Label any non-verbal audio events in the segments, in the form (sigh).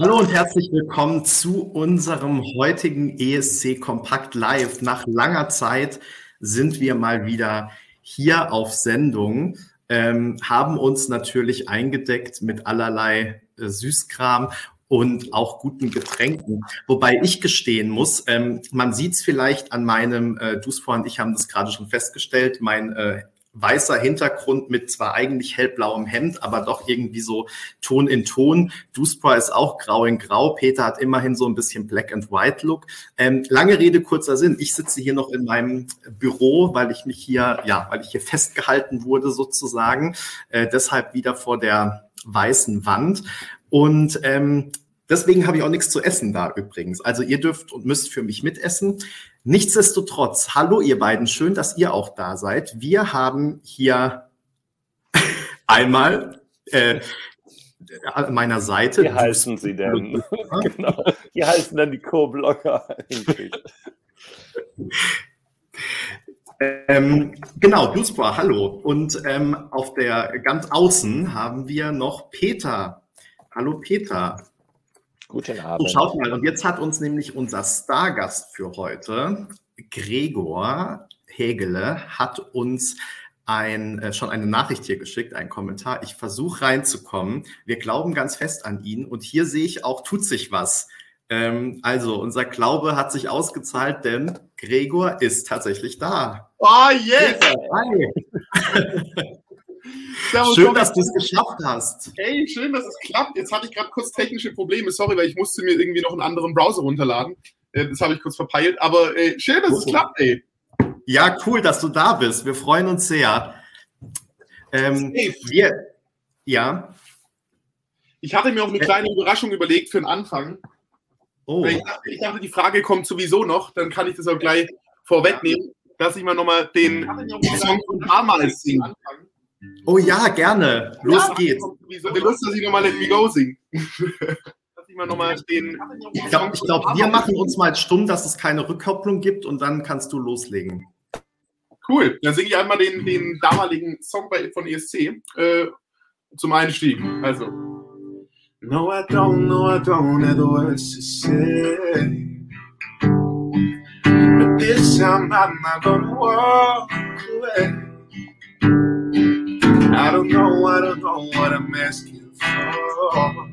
Hallo und herzlich willkommen zu unserem heutigen ESC Kompakt Live. Nach langer Zeit sind wir mal wieder hier auf Sendung, ähm, haben uns natürlich eingedeckt mit allerlei äh, Süßkram und auch guten Getränken. Wobei ich gestehen muss, ähm, man sieht es vielleicht an meinem, äh, Dusfor und ich haben das gerade schon festgestellt, mein äh, weißer Hintergrund mit zwar eigentlich hellblauem Hemd, aber doch irgendwie so Ton in Ton. Duspra ist auch grau in grau. Peter hat immerhin so ein bisschen Black and White Look. Ähm, lange Rede, kurzer Sinn. Ich sitze hier noch in meinem Büro, weil ich mich hier, ja, weil ich hier festgehalten wurde sozusagen. Äh, deshalb wieder vor der weißen Wand. Und ähm, Deswegen habe ich auch nichts zu essen da übrigens. Also ihr dürft und müsst für mich mitessen. Nichtsdestotrotz, hallo ihr beiden, schön, dass ihr auch da seid. Wir haben hier (laughs) einmal äh, an meiner Seite. Wie heißen sie denn? (laughs) genau. Wie heißen denn die Co-Blogger eigentlich? Ähm, genau, Bluesbra, hallo. Und ähm, auf der ganz außen haben wir noch Peter. Hallo Peter. Guten Abend. Und schaut mal, und jetzt hat uns nämlich unser Stargast für heute, Gregor Hegele, hat uns ein, äh, schon eine Nachricht hier geschickt, einen Kommentar. Ich versuche reinzukommen. Wir glauben ganz fest an ihn und hier sehe ich auch, tut sich was. Ähm, also, unser Glaube hat sich ausgezahlt, denn Gregor ist tatsächlich da. Oh, yes! Hi! (laughs) Servus, schön, dass du es geschafft hast. Hey, schön, dass es klappt. Jetzt hatte ich gerade kurz technische Probleme. Sorry, weil ich musste mir irgendwie noch einen anderen Browser runterladen. Äh, das habe ich kurz verpeilt. Aber äh, schön, dass es klappt, ey. Ja, cool, dass du da bist. Wir freuen uns sehr. Ähm, wir, ja. Ich hatte mir auch eine kleine Überraschung überlegt für den Anfang. Oh. Ich dachte, ich dachte, die Frage kommt sowieso noch. Dann kann ich das auch gleich vorwegnehmen, dass ich mal nochmal den Song von damals singe. Oh ja, gerne. Los ja, geht's. Wieso Lust, dass ich nochmal Let Me Go singe? (laughs) ich glaube, glaub, wir machen uns mal stumm, dass es keine Rückkopplung gibt und dann kannst du loslegen. Cool, dann singe ich einmal den, den damaligen Song bei, von ESC äh, zum Einstieg. Also. No, I don't, no, I don't have the words to say. But this time I'm not gonna walk away. I don't know, I don't know what I'm asking for.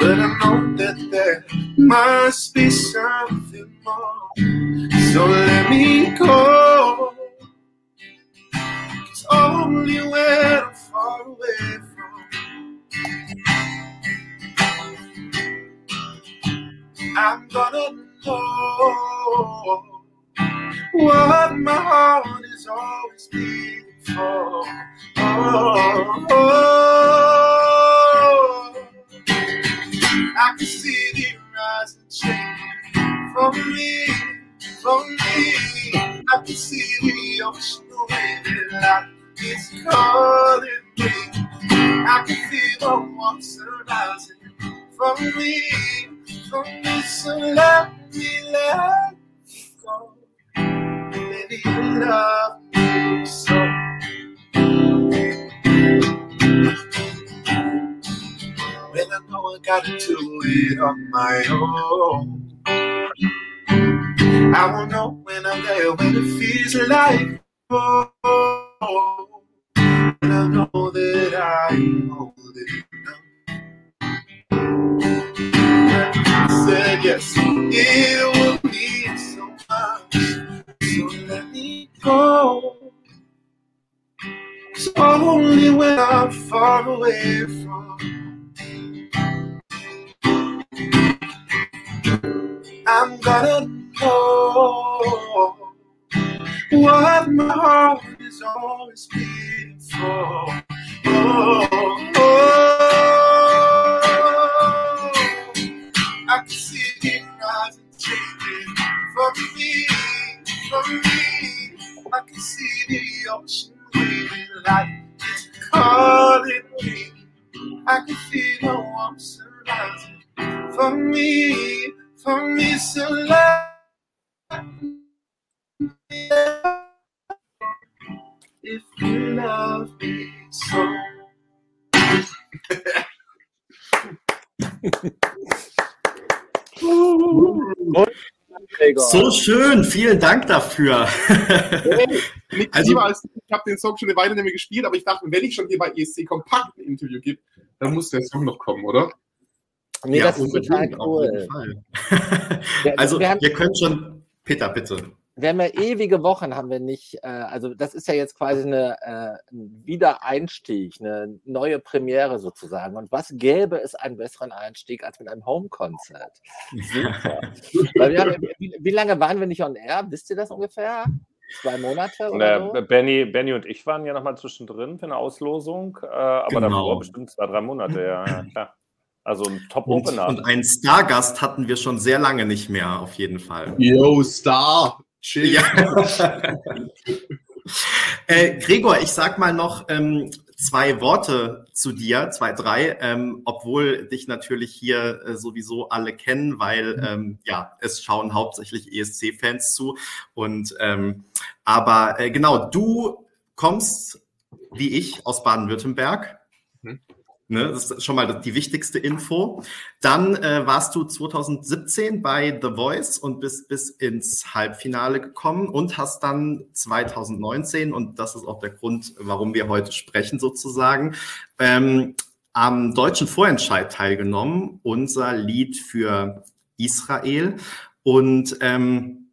But I know that there must be something more. So let me go. It's only when I'm far away from. I'm gonna know what my heart from me, from me. I can see the ocean waving like it's calling me. I can feel the warmth rising. from me, from me. So let me let go, baby, love me so. When I know I gotta do it on my own. I won't know when I'm there when it feels like oh, home. And I know that I'm holding on. Said yes, it will mean so much. So let me go. It's only when I'm far away from I'm gonna what my heart is always beating for. Oh, oh, I can see the horizon changing for me, for me. I can see the ocean waving like it's calling me. I can feel the warmth surrounding for me for me, so let if you love me so. So schön, vielen Dank dafür. also, als, ich habe den Song schon eine Weile nicht mehr gespielt, aber ich dachte, wenn ich schon hier bei ESC Kompakt ein Interview gebe, dann muss der Song noch kommen, oder? Nee, ja, das ist total cool. also, wir, haben, ihr könnt schon, Peter, bitte. Wir haben ja ewige Wochen, haben wir nicht, äh, also das ist ja jetzt quasi eine, äh, ein Wiedereinstieg, eine neue Premiere sozusagen. Und was gäbe es einen besseren Einstieg als mit einem Home-Konzert? Super. (laughs) haben, wie, wie, lange waren wir nicht on air? Wisst ihr das ungefähr? Zwei Monate oder so? Benny, Benny und ich waren ja nochmal zwischendrin für eine Auslosung, äh, aber genau. davor bestimmt zwei, drei Monate, ja, ja klar. Also ein Top-Opener. Und, und einen Stargast hatten wir schon sehr lange nicht mehr, auf jeden Fall. Yo, Star! Chill. Ja. (laughs) äh, Gregor, ich sag mal noch ähm, zwei Worte zu dir, zwei, drei, ähm, obwohl dich natürlich hier äh, sowieso alle kennen, weil mhm. ähm, ja, es schauen hauptsächlich ESC-Fans zu. Und ähm, aber äh, genau, du kommst wie ich aus Baden-Württemberg. Mhm. Ne, das ist schon mal die wichtigste Info. Dann äh, warst du 2017 bei The Voice und bist bis ins Halbfinale gekommen und hast dann 2019, und das ist auch der Grund, warum wir heute sprechen sozusagen, ähm, am deutschen Vorentscheid teilgenommen, unser Lied für Israel. Und ähm,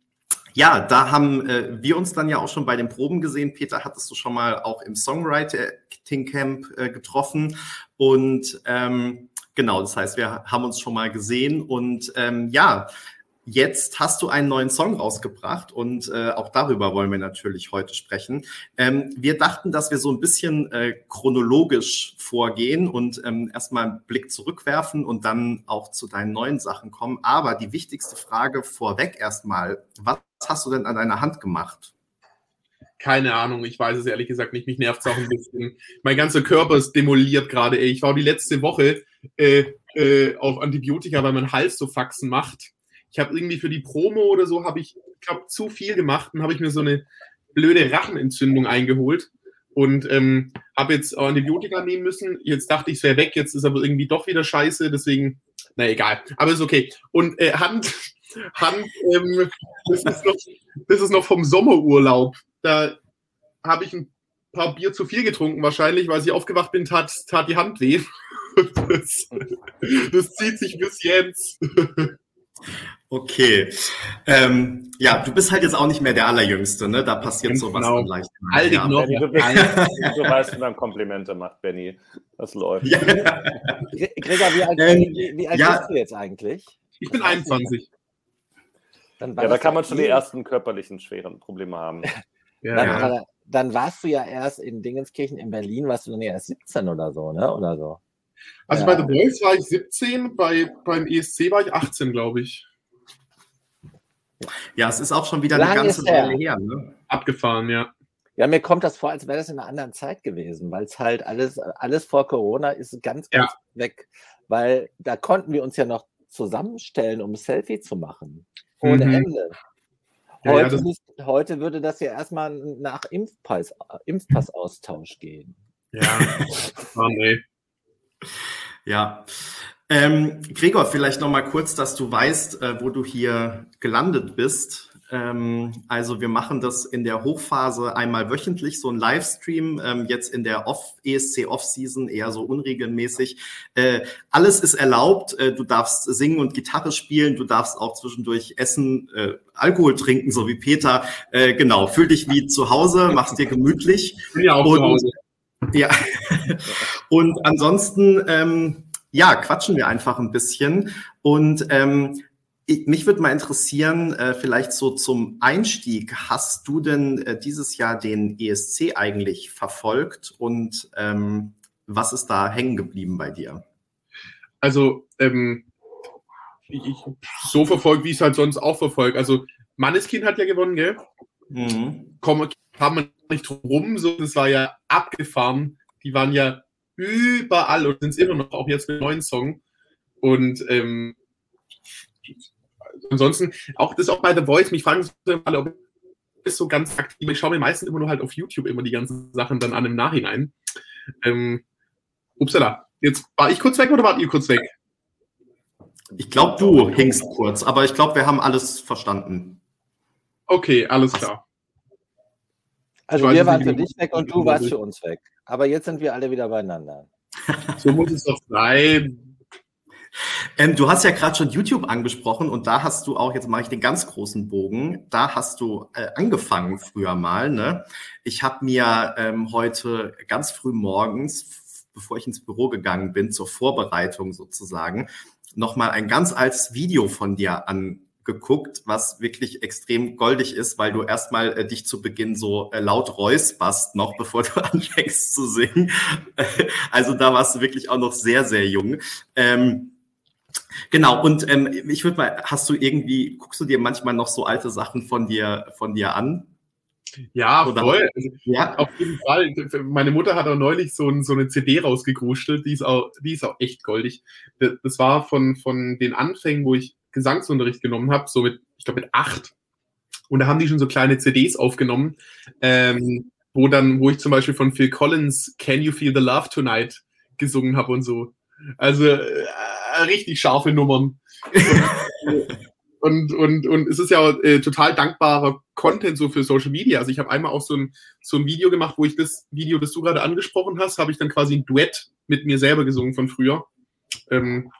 ja, da haben äh, wir uns dann ja auch schon bei den Proben gesehen. Peter, hattest du schon mal auch im Songwriting Camp äh, getroffen. Und ähm, genau, das heißt, wir haben uns schon mal gesehen. Und ähm, ja, Jetzt hast du einen neuen Song rausgebracht und äh, auch darüber wollen wir natürlich heute sprechen. Ähm, wir dachten, dass wir so ein bisschen äh, chronologisch vorgehen und ähm, erstmal einen Blick zurückwerfen und dann auch zu deinen neuen Sachen kommen. Aber die wichtigste Frage vorweg erstmal, was hast du denn an deiner Hand gemacht? Keine Ahnung, ich weiß es ehrlich gesagt nicht. Mich nervt es auch ein bisschen. Mein ganzer Körper ist demoliert gerade. Ich war die letzte Woche äh, äh, auf Antibiotika, weil mein Hals so Faxen macht ich habe irgendwie für die Promo oder so, habe ich, glaube zu viel gemacht und habe ich mir so eine blöde Rachenentzündung eingeholt und ähm, habe jetzt Antibiotika nehmen müssen. Jetzt dachte ich, es wäre weg, jetzt ist aber irgendwie doch wieder scheiße, deswegen, na egal, aber ist okay. Und äh, Hand, Hand, ähm, das, ist noch, das ist noch vom Sommerurlaub. Da habe ich ein paar Bier zu viel getrunken wahrscheinlich, weil ich aufgewacht bin, tat, tat die Hand weh. (laughs) Das, das zieht sich bis jetzt. Okay. Ähm, ja, du bist halt jetzt auch nicht mehr der Allerjüngste, ne? Da passiert genau. sowas dann leicht. Altig ja. noch. Du, bist, du weißt, wie man Komplimente macht, Benny. Das läuft. Ja. Gregor, wie alt, ähm, wie, wie alt ja. bist du jetzt eigentlich? Ich bin 21. ja, da kann man schon die ersten körperlichen schweren Probleme haben. (laughs) Ja, dann, ja. dann, warst du ja erst in Dingenskirchen in Berlin, warst du dann ja erst 17 oder so, ne? Oder so. Also ja. bei The Boys war ich 17, bei, beim ESC war ich 18, glaube ich. Ja, es ist auch schon wieder Lang eine ganze Weile her. Ne? Abgefahren, ja. Ja, mir kommt das vor, als wäre das in einer anderen Zeit gewesen, weil es halt alles, alles vor Corona ist ganz, ganz ja. weg. Weil da konnten wir uns ja noch zusammenstellen, um ein Selfie zu machen. Ohne mhm. Ende. Heute, ja, ja, heute, würde das ja erstmal nach Impfpass, Impfpassaustausch gehen. Ja, oh, nee. Ja, ähm, Gregor, vielleicht noch mal kurz, dass du weißt, äh, wo du hier gelandet bist. Ähm, also wir machen das in der Hochphase einmal wöchentlich, so ein Livestream, ähm, jetzt in der Off ESC Off-Season eher so unregelmäßig. Äh, alles ist erlaubt. Äh, du darfst singen und Gitarre spielen, du darfst auch zwischendurch essen, äh, Alkohol trinken, so wie Peter. Genau, fühl dich wie zu Hause, mach's dir gemütlich. Bin ja auch und, zu Hause. Ja. (laughs) und ansonsten ähm, ja, quatschen wir einfach ein bisschen. Und ähm, ich, mich würde mal interessieren, äh, vielleicht so zum Einstieg, hast du denn äh, dieses Jahr den ESC eigentlich verfolgt und ähm, was ist da hängen geblieben bei dir? Also, ähm, ich, ich, so verfolgt, wie ich es halt sonst auch verfolge. Also, Manneskind hat ja gewonnen, gell? Mhm. Komm, kam man nicht drum, so, das war ja abgefahren. Die waren ja überall und sind es immer noch, auch jetzt mit neuen Song. Und ähm, ansonsten, auch das auch bei The Voice, mich fragen sie alle, ob ist so ganz aktiv. Ich schaue mir meistens immer nur halt auf YouTube immer die ganzen Sachen dann an im Nachhinein. Ähm, upsala, jetzt war ich kurz weg oder wart ihr kurz weg? Ich glaube, du hingst kurz, aber ich glaube, wir haben alles verstanden. Okay, alles klar. Also wir waren für dich weg und du warst für uns weg. Aber jetzt sind wir alle wieder beieinander. So muss es doch sein. Ähm, du hast ja gerade schon YouTube angesprochen und da hast du auch, jetzt mache ich den ganz großen Bogen, da hast du äh, angefangen früher mal. Ne? Ich habe mir ähm, heute ganz früh morgens, bevor ich ins Büro gegangen bin, zur Vorbereitung sozusagen, nochmal ein ganz altes Video von dir angeguckt, was wirklich extrem goldig ist, weil du erstmal äh, dich zu Beginn so äh, laut räusperst noch, (laughs) bevor du anfängst zu singen. also da warst du wirklich auch noch sehr, sehr jung. Ähm, genau, und ähm, ich würde mal, hast du irgendwie, guckst du dir manchmal noch so alte Sachen von dir, von dir an? Ja, Oder voll. Ja. Auf jeden Fall. Meine Mutter hat auch neulich so, ein, so eine CD rausgegruschelt, die ist auch, die ist auch echt goldig. Das war von, von den Anfängen, wo ich Gesangsunterricht genommen habe, so mit, ich glaube mit acht. Und da haben die schon so kleine CDs aufgenommen, ähm, wo dann, wo ich zum Beispiel von Phil Collins Can You Feel the Love Tonight gesungen habe und so. Also äh, richtig scharfe Nummern. und, und, und es ist ja äh, total dankbarer Content so für Social Media. Also ich habe einmal auch so ein, so ein Video gemacht, wo ich das Video, das du gerade angesprochen hast, habe ich dann quasi ein Duett mit mir selber gesungen von früher. Ähm,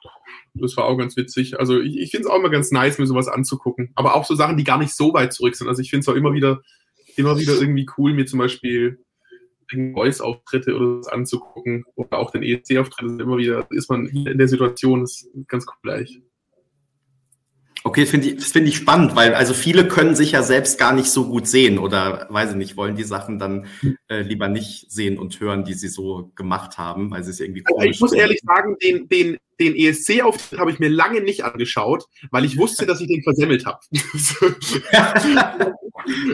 das war auch ganz witzig. Also ich, ich finde es auch immer ganz nice, mir sowas anzugucken. Aber auch so Sachen, die gar nicht so weit zurück sind. Also ich finde es auch immer wieder, immer wieder irgendwie cool, mir zum Beispiel Voice-Auftritte oder was anzugucken. Oder auch den ESC-Auftritt immer wieder, ist man in der Situation, ist ganz gleich. Okay, find ich, das finde ich spannend, weil also viele können sich ja selbst gar nicht so gut sehen oder weiß ich nicht, wollen die Sachen dann äh, lieber nicht sehen und hören, die sie so gemacht haben, weil sie es irgendwie also Ich muss ehrlich sagen, den, den, den ESC-Auftritt habe ich mir lange nicht angeschaut, weil ich wusste, dass ich den versemmelt habe. (laughs)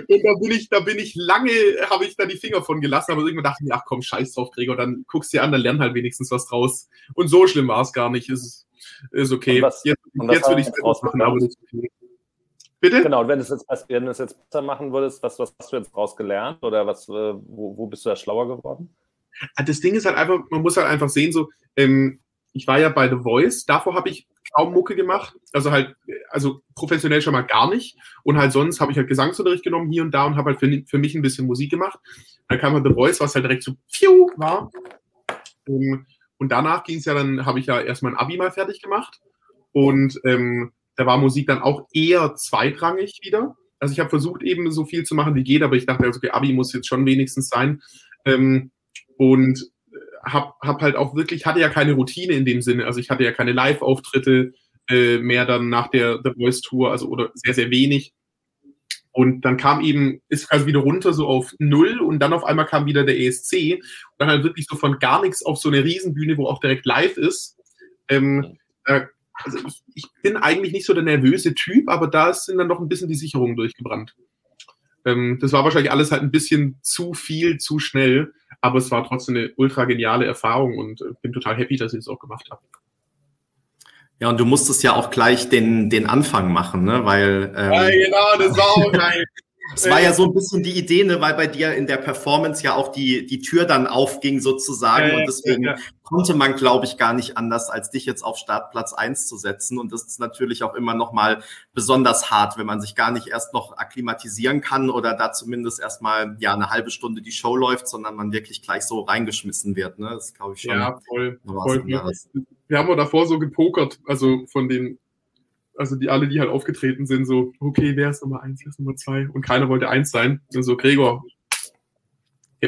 und da bin ich, da bin ich lange, habe ich da die Finger von gelassen, aber irgendwann dachte ich mir, ach komm, scheiß drauf, Gregor, dann guckst du dir an, dann lern halt wenigstens was draus. Und so schlimm war es gar nicht. Ist, ist okay. Was, jetzt jetzt würde ich es machen, aber ist okay. Bitte? Genau, und wenn du es jetzt, wenn du es jetzt besser machen würdest, was, was hast du jetzt daraus gelernt oder was, äh, wo, wo bist du da schlauer geworden? Ah, das Ding ist halt einfach, man muss halt einfach sehen, so, ähm, ich war ja bei The Voice, davor habe ich kaum Mucke gemacht, also halt, also professionell schon mal gar nicht und halt sonst habe ich halt Gesangsunterricht genommen hier und da und habe halt für, für mich ein bisschen Musik gemacht. Dann kam halt The Voice, was halt direkt so pfiuh war. Ähm, und danach ging es ja dann, habe ich ja erstmal ein Abi mal fertig gemacht und ähm, da war Musik dann auch eher zweitrangig wieder. Also ich habe versucht eben so viel zu machen wie geht, aber ich dachte, also, okay, Abi muss jetzt schon wenigstens sein. Ähm, und habe hab halt auch wirklich, hatte ja keine Routine in dem Sinne. Also ich hatte ja keine Live-Auftritte äh, mehr dann nach der The Voice Tour, also oder sehr, sehr wenig. Und dann kam eben, ist also wieder runter so auf null und dann auf einmal kam wieder der ESC und dann halt wirklich so von gar nichts auf so eine Riesenbühne, wo auch direkt live ist. Ähm, äh, also ich, ich, bin eigentlich nicht so der nervöse Typ, aber da sind dann noch ein bisschen die Sicherungen durchgebrannt. Ähm, das war wahrscheinlich alles halt ein bisschen zu viel, zu schnell, aber es war trotzdem eine ultra geniale Erfahrung und äh, bin total happy, dass ich es auch gemacht habe. Ja, und du musstest ja auch gleich den, den Anfang machen, ne? Weil. Ähm, ja, genau, das war auch geil. Es war ja so ein bisschen die Idee, ne, weil bei dir in der Performance ja auch die, die Tür dann aufging sozusagen. und deswegen ja, ja. konnte man, glaube ich, gar nicht anders, als dich jetzt auf Startplatz eins zu setzen. Und das ist natürlich auch immer noch mal besonders hart, wenn man sich gar nicht erst noch akklimatisieren kann oder da zumindest erstmal ja eine halbe Stunde die Show läuft, sondern man wirklich gleich so reingeschmissen wird. Ne? Das glaube ich schon. Ja, voll. voll. Wir haben auch davor so gepokert, also von den also die alle, die halt aufgetreten sind, so, okay, wer ist Nummer eins, wer ist Nummer zwei? Und keiner wollte eins sein. Und so, Gregor, (laughs)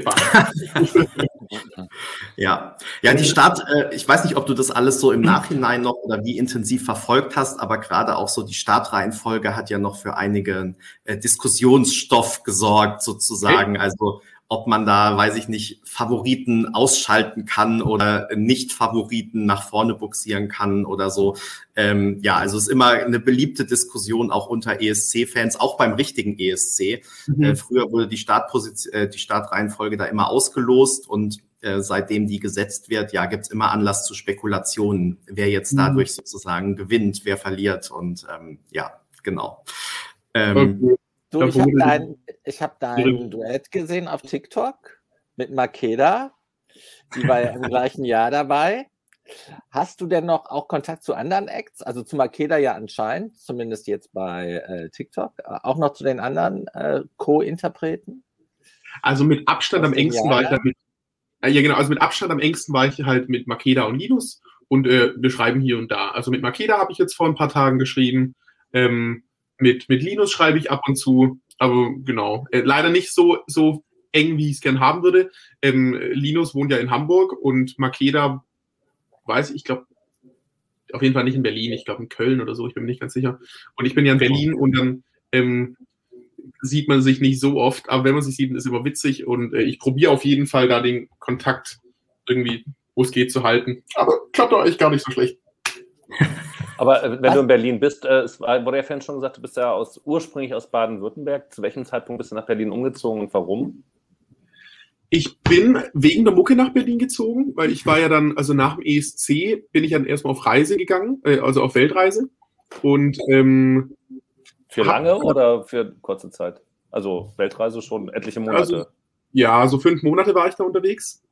ja, ja, die Start, äh, ich weiß nicht, ob du das alles so im Nachhinein noch oder wie intensiv verfolgt hast, aber gerade auch so die Startreihenfolge hat ja noch für einigen äh, Diskussionsstoff gesorgt, sozusagen. Also ob man da, weiß ich nicht, Favoriten ausschalten kann oder Nicht-Favoriten nach vorne buxieren kann oder so. Ähm, ja, also es ist immer eine beliebte Diskussion auch unter ESC-Fans, auch beim richtigen ESC. Mhm. Äh, früher wurde die Startposition, äh, die Startreihenfolge da immer ausgelost und äh, seitdem die gesetzt wird, ja, gibt's immer Anlass zu Spekulationen, wer jetzt mhm. dadurch sozusagen gewinnt, wer verliert und ähm, ja, genau. Ähm, okay. Du, ich habe dein, hab dein Duett gesehen auf TikTok mit Makeda. Die war ja im (laughs) gleichen Jahr dabei. Hast du denn noch auch Kontakt zu anderen Acts? Also zu Makeda ja anscheinend, zumindest jetzt bei äh, TikTok. Äh, auch noch zu den anderen äh, Co-Interpreten? Also mit Abstand am engsten Jahr, war ich ja mit, äh, ja genau, also mit Abstand am engsten war ich halt mit Makeda und Linus und äh, wir schreiben hier und da. Also mit Makeda habe ich jetzt vor ein paar Tagen geschrieben. Ähm, mit, mit Linus schreibe ich ab und zu, aber genau. Äh, leider nicht so, so eng, wie ich es gern haben würde. Ähm, Linus wohnt ja in Hamburg und Makeda, weiß ich, ich glaube, auf jeden Fall nicht in Berlin, ich glaube in Köln oder so, ich bin mir nicht ganz sicher. Und ich bin ja in Berlin und dann ähm, sieht man sich nicht so oft, aber wenn man sich sieht, ist immer witzig und äh, ich probiere auf jeden Fall da den Kontakt irgendwie, wo es geht, zu halten. Aber klappt doch echt gar nicht so schlecht. (laughs) Aber äh, wenn Was? du in Berlin bist, äh, es wurde ja vorhin schon gesagt, du bist ja aus, ursprünglich aus Baden-Württemberg. Zu welchem Zeitpunkt bist du nach Berlin umgezogen und warum? Ich bin wegen der Mucke nach Berlin gezogen, weil ich war ja dann, also nach dem ESC bin ich dann erstmal auf Reise gegangen, äh, also auf Weltreise. Und ähm, für lange hab, oder für kurze Zeit? Also Weltreise schon etliche Monate. Also, ja, so fünf Monate war ich da unterwegs.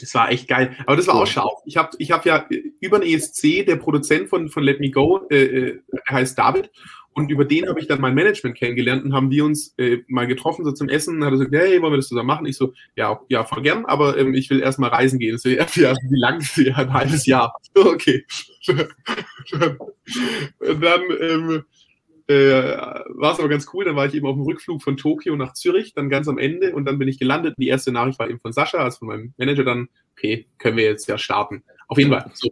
Das war echt geil. Aber das war auch scharf. Ich habe ich hab ja über den ESC, der Produzent von, von Let Me Go, äh, äh, heißt David. Und über den habe ich dann mein Management kennengelernt und haben wir uns äh, mal getroffen, so zum Essen. Und hat er gesagt, hey, wollen wir das zusammen machen? Ich so, ja, ja, voll gern, aber ähm, ich will erst mal reisen gehen. So, ja, (laughs) ja, wie lang? Ja, ein halbes Jahr. (laughs) Okay. (laughs) und dann ähm, äh, war es aber ganz cool. Dann war ich eben auf dem Rückflug von Tokio nach Zürich, dann ganz am Ende und dann bin ich gelandet. Die erste Nachricht war eben von Sascha, also von meinem Manager dann, okay, können wir jetzt ja starten. Auf jeden Fall. So,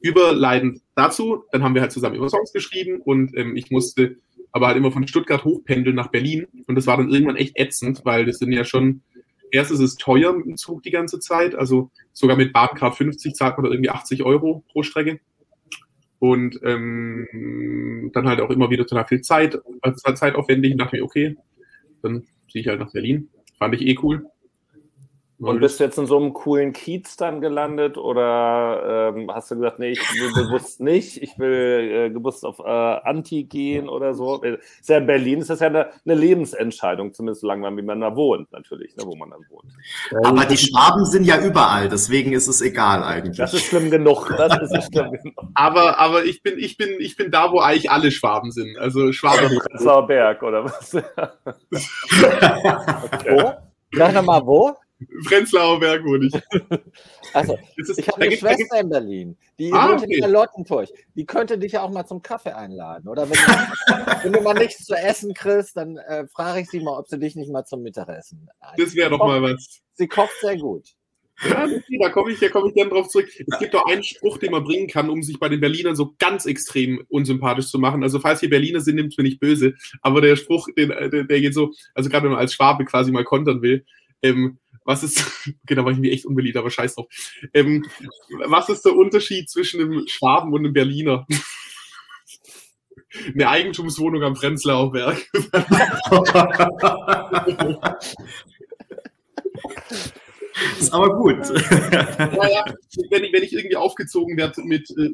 überleidend dazu. Dann haben wir halt zusammen immer Songs geschrieben und ähm, ich musste aber halt immer von Stuttgart hochpendeln nach Berlin. Und das war dann irgendwann echt ätzend, weil das sind ja schon, erst ist es teuer mit dem Zug die ganze Zeit, also sogar mit Bahncard 50 zahlt man da irgendwie 80 Euro pro Strecke. Und ähm, dann halt auch immer wieder total viel Zeit, also zeitaufwendig. Und dachte mir, okay, dann ziehe ich halt nach Berlin. Fand ich eh cool. Und bist du jetzt in so einem coolen Kiez dann gelandet oder ähm, hast du gesagt, nee, ich will bewusst nicht, ich will äh, bewusst auf äh, Anti gehen oder so? Ist ja in Berlin, ist das ja eine, eine Lebensentscheidung, zumindest solange man, wie man da wohnt, natürlich, ne, wo man dann wohnt. Aber die Schwaben sind ja überall, deswegen ist es egal eigentlich. Das ist schlimm genug. Das ist schlimm genug. (laughs) aber, aber ich bin, ich bin, ich bin da, wo eigentlich alle Schwaben sind. Also Schwaben. Prenzlauer Berg oder was? (laughs) (laughs) okay. Wo? Sag nochmal, wo? Prenzlauer Berg wohne ich. (laughs) Also, ist, ich habe eine Schwester in Berlin, die ah, wohnt okay. in Charlottenburg. Die könnte dich ja auch mal zum Kaffee einladen. Oder wenn du, (laughs) wenn du mal nichts zu essen kriegst, dann äh, frage ich sie mal, ob sie dich nicht mal zum Mittagessen einlädt. Das wäre doch mal was. Sie kocht sehr gut. Ja, da komme ich, komm ich gerne drauf zurück. Es gibt doch einen Spruch, den man bringen kann, um sich bei den Berlinern so ganz extrem unsympathisch zu machen. Also, falls hier Berliner sind, nimmt es mir nicht böse. Aber der Spruch, den, der, der geht so, also gerade wenn man als Schwabe quasi mal kontern will, ähm, was ist, (laughs) okay, da war ich mir echt unbeliebt, aber scheiß drauf. Ähm, was ist der Unterschied zwischen einem Schwaben und einem Berliner? (laughs) Eine Eigentumswohnung am Prenzlauer Berg. (laughs) ist aber gut. Naja, wenn ich, wenn ich irgendwie aufgezogen werde mit äh,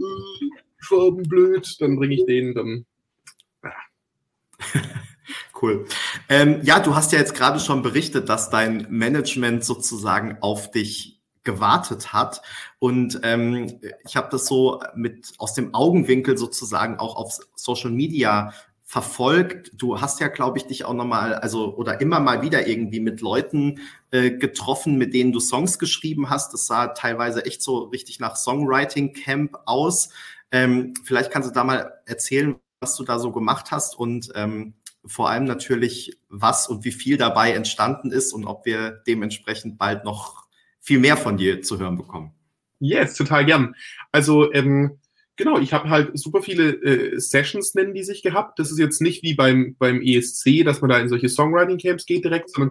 Schwaben blöd, dann bringe ich den dann. Cool. Ähm, ja, du hast ja jetzt gerade schon berichtet, dass dein Management sozusagen auf dich gewartet hat. Und ähm, ich habe das so mit aus dem Augenwinkel sozusagen auch auf Social Media verfolgt. Du hast ja, glaube ich, dich auch nochmal, also oder immer mal wieder irgendwie mit Leuten äh, getroffen, mit denen du Songs geschrieben hast. Das sah teilweise echt so richtig nach Songwriting Camp aus. Ähm, vielleicht kannst du da mal erzählen, was du da so gemacht hast und ähm, vor allem natürlich, was und wie viel dabei entstanden ist und ob wir dementsprechend bald noch viel mehr von dir zu hören bekommen. Yes, total gern. Also ähm, genau, ich habe halt super viele äh, Sessions, nennen die sich gehabt. Das ist jetzt nicht wie beim, beim ESC, dass man da in solche Songwriting-Camps geht direkt, sondern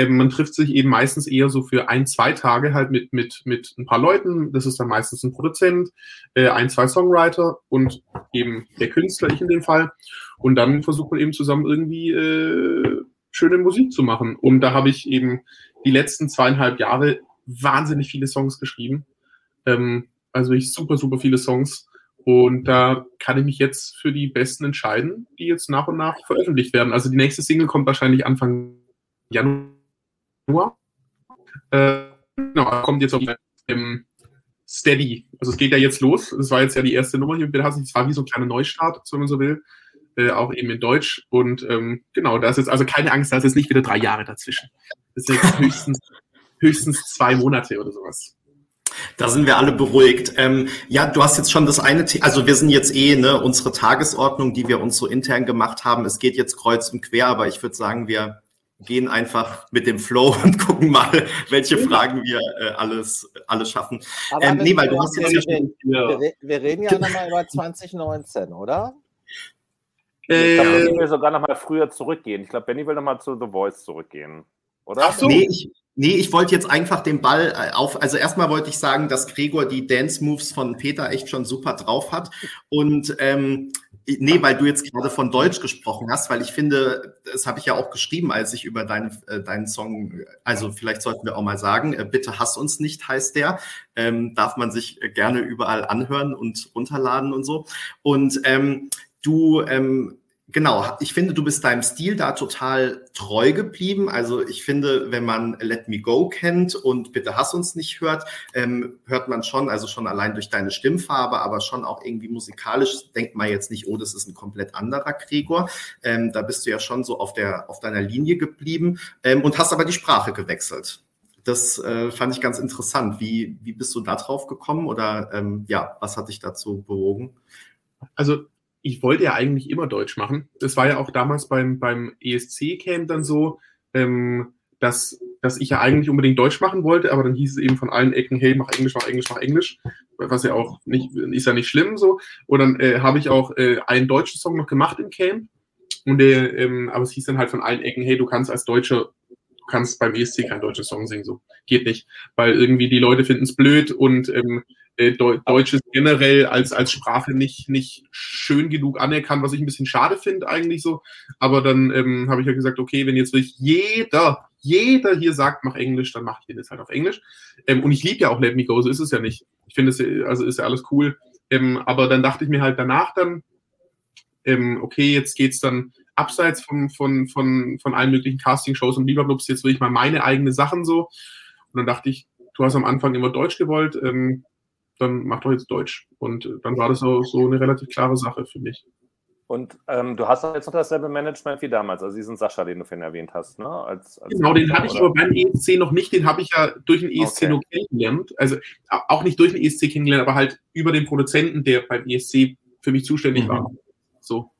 ähm, man trifft sich eben meistens eher so für ein, zwei Tage halt mit, mit, mit ein paar Leuten. Das ist dann meistens ein Produzent, äh, ein, zwei Songwriter und eben der Künstler, ich in dem Fall. Und dann versucht man eben zusammen irgendwie äh, schöne Musik zu machen. Und da habe ich eben die letzten zweieinhalb Jahre wahnsinnig viele Songs geschrieben. Ähm, also ich super, super viele Songs. Und da kann ich mich jetzt für die besten entscheiden, die jetzt nach und nach veröffentlicht werden. Also die nächste Single kommt wahrscheinlich Anfang Januar. Äh, genau, kommt jetzt auf dem steady. Also es geht ja jetzt los. Das war jetzt ja die erste Nummer hier mit Bitte Hassen. Es war wie so ein kleiner Neustart, wenn man so will. Äh, auch eben in Deutsch. Und ähm, genau, da ist jetzt also keine Angst, da ist jetzt nicht wieder drei Jahre dazwischen. Das ist jetzt (laughs) höchstens, höchstens zwei Monate oder sowas. Da sind wir alle beruhigt. Ähm, ja, du hast jetzt schon das eine, The also wir sind jetzt eh, ne, unsere Tagesordnung, die wir uns so intern gemacht haben. Es geht jetzt kreuz und quer, aber ich würde sagen, wir gehen einfach mit dem Flow (laughs) und gucken mal, welche Fragen wir äh, alles, alles schaffen. Ähm, nee, weil du hast jetzt wir, schon, wir, wir reden ja nochmal über 2019, oder? Ich glaube, will sogar noch mal früher zurückgehen. Ich glaube, Benny will noch mal zu The Voice zurückgehen. Oder? Ach so. Nee, ich, nee, ich wollte jetzt einfach den Ball äh, auf. Also erstmal wollte ich sagen, dass Gregor die Dance Moves von Peter echt schon super drauf hat. Und ähm, nee, weil du jetzt gerade von Deutsch gesprochen hast, weil ich finde, das habe ich ja auch geschrieben, als ich über deine, äh, deinen Song, also vielleicht sollten wir auch mal sagen, äh, bitte hass uns nicht, heißt der. Ähm, darf man sich gerne überall anhören und runterladen und so. Und ähm, du ähm, Genau, ich finde, du bist deinem Stil da total treu geblieben. Also ich finde, wenn man Let Me Go kennt und Bitte Hass uns nicht hört, ähm, hört man schon, also schon allein durch deine Stimmfarbe, aber schon auch irgendwie musikalisch, denkt man jetzt nicht, oh, das ist ein komplett anderer Gregor. Ähm, da bist du ja schon so auf, der, auf deiner Linie geblieben ähm, und hast aber die Sprache gewechselt. Das äh, fand ich ganz interessant. Wie, wie bist du da drauf gekommen oder ähm, ja, was hat dich dazu bewogen? Also ich wollte ja eigentlich immer Deutsch machen. Das war ja auch damals beim, beim ESC-Camp dann so, ähm, dass, dass ich ja eigentlich unbedingt Deutsch machen wollte, aber dann hieß es eben von allen Ecken, hey, mach Englisch, mach Englisch, mach Englisch, was ja auch nicht, ist ja nicht schlimm so. Und dann äh, habe ich auch äh, einen deutschen Song noch gemacht im Camp. Und äh, ähm, aber es hieß dann halt von allen Ecken, hey, du kannst als Deutscher, du kannst beim ESC keinen deutschen Song singen, so geht nicht, weil irgendwie die Leute finden es blöd und ähm, äh, Deutsch ist generell als, als Sprache nicht, nicht schön genug anerkannt, was ich ein bisschen schade finde eigentlich so. Aber dann ähm, habe ich ja gesagt, okay, wenn jetzt wirklich jeder, jeder hier sagt, mach Englisch, dann mache ich den jetzt halt auf Englisch. Ähm, und ich liebe ja auch Let Me Go, so ist es ja nicht. Ich finde es, also ist ja alles cool. Ähm, aber dann dachte ich mir halt danach dann, ähm, okay, jetzt geht's dann abseits von, von, von, von allen möglichen Castingshows und Lieberblubs, jetzt will ich mal meine eigene Sachen so. Und dann dachte ich, du hast am Anfang immer Deutsch gewollt, ähm, dann mach doch jetzt Deutsch. Und äh, dann war das so, so eine relativ klare Sache für mich. Und ähm, du hast auch jetzt noch dasselbe Management wie damals, also diesen Sascha, den du vorhin erwähnt hast, ne? Als, als genau, den hatte ich aber beim ESC noch nicht, den habe ich ja durch den ESC okay. nur kennengelernt. Also auch nicht durch den ESC kennengelernt, aber halt über den Produzenten, der beim ESC für mich zuständig mhm. war. So.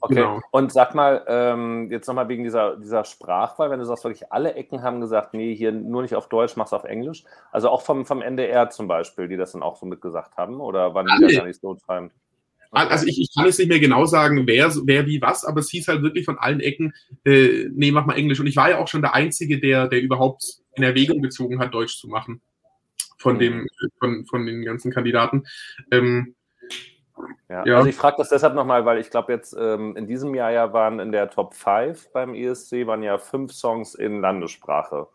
Okay. Genau. Und sag mal, ähm, jetzt nochmal wegen dieser, dieser Sprachwahl, wenn du sagst, wirklich alle Ecken haben gesagt, nee, hier nur nicht auf Deutsch, mach's auf Englisch. Also auch vom, vom NDR zum Beispiel, die das dann auch so mitgesagt haben, oder waren die da gar nicht so treibend? Okay. Also ich, ich kann jetzt nicht mehr genau sagen, wer, wer wie was, aber es hieß halt wirklich von allen Ecken, äh, nee, mach mal Englisch. Und ich war ja auch schon der Einzige, der, der überhaupt in Erwägung gezogen hat, Deutsch zu machen. Von, mhm. dem, von, von den ganzen Kandidaten. Ähm, ja, ja. Also ich frage das deshalb nochmal, weil ich glaube jetzt ähm, in diesem Jahr ja waren in der Top 5 beim ESC waren ja fünf Songs in Landessprache.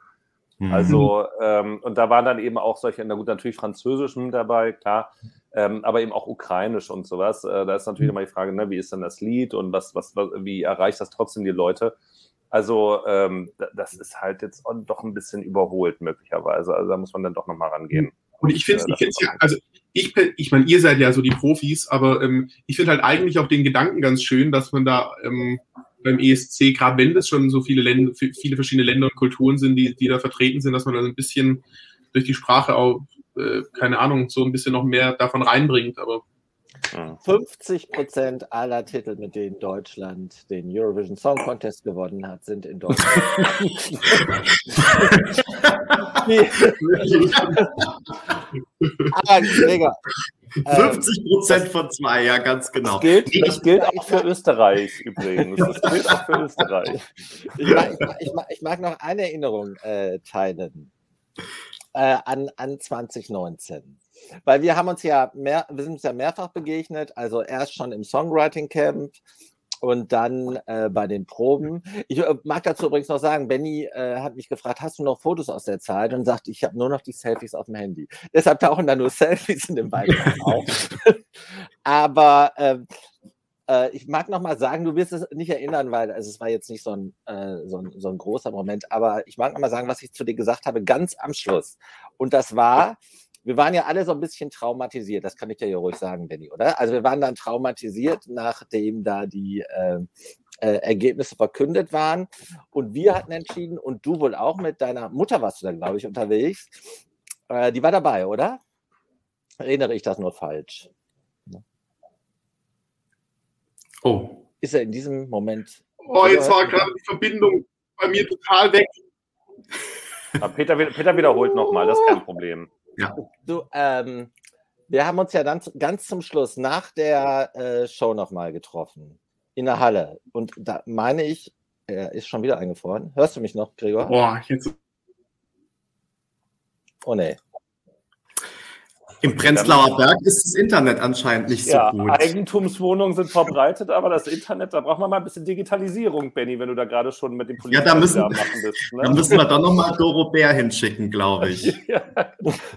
Mhm. Also, ähm, und da waren dann eben auch solche, na gut, natürlich Französisch mit dabei, klar, ähm, aber eben auch Ukrainisch und sowas. Äh, da ist natürlich mhm. immer die Frage, ne, wie ist denn das Lied und was, was, was, wie erreicht das trotzdem die Leute? Also, ähm, das ist halt jetzt doch ein bisschen überholt, möglicherweise. Also, da muss man dann doch nochmal rangehen. Und ich finde es ja, also ich, ich meine, ihr seid ja so die Profis, aber ähm, ich finde halt eigentlich auch den Gedanken ganz schön, dass man da ähm, beim ESC, gerade wenn es schon so viele Länder, viele verschiedene Länder und Kulturen sind, die, die da vertreten sind, dass man da ein bisschen durch die Sprache auch, äh, keine Ahnung, so ein bisschen noch mehr davon reinbringt. Aber 50 Prozent aller Titel, mit denen Deutschland den Eurovision Song Contest gewonnen hat, sind in Deutschland. Aber, Gregor, 50 Prozent von zwei, ja, ganz genau. Das gilt, das gilt auch für Österreich übrigens. Das gilt auch für Österreich. Ich mag, ich mag, ich mag noch eine Erinnerung äh, teilen äh, an, an 2019. Weil wir haben uns ja mehr, wir sind uns ja mehrfach begegnet, also erst schon im Songwriting Camp und dann äh, bei den Proben. Ich äh, mag dazu übrigens noch sagen, Benny äh, hat mich gefragt, hast du noch Fotos aus der Zeit? Und sagt, ich habe nur noch die Selfies auf dem Handy. Deshalb tauchen da nur Selfies in dem Beitrag auf. (laughs) Aber ähm, äh, ich mag noch mal sagen, du wirst es nicht erinnern, weil also es war jetzt nicht so ein, äh, so, ein, so ein großer Moment, aber ich mag noch mal sagen, was ich zu dir gesagt habe, ganz am Schluss. Und das war, wir waren ja alle so ein bisschen traumatisiert, das kann ich dir ja ruhig sagen, Benny, oder? Also wir waren dann traumatisiert, nachdem da die äh, äh, Ergebnisse verkündet waren. Und wir hatten entschieden, und du wohl auch mit deiner Mutter warst du dann, glaube ich, unterwegs. Äh, die war dabei, oder? Erinnere ich das nur falsch? Oh. Ist er in diesem Moment. Oh, jetzt war gerade die Verbindung bei mir total weg. Peter, Peter wiederholt nochmal, das ist kein Problem. Ja. Du, ähm, wir haben uns ja dann ganz zum Schluss nach der äh, Show nochmal getroffen. In der Halle. Und da meine ich, er ist schon wieder eingefroren. Hörst du mich noch, Gregor? Boah, jetzt. Oh nee. Im Prenzlauer Berg ist das Internet anscheinend nicht so ja, gut. Eigentumswohnungen sind verbreitet, aber das Internet, da braucht man mal ein bisschen Digitalisierung, Benny, wenn du da gerade schon mit dem Politiker ja, da müssen, machen bist. Ne? Da müssen wir doch nochmal Doro Bär hinschicken, glaube ich. (laughs) ja,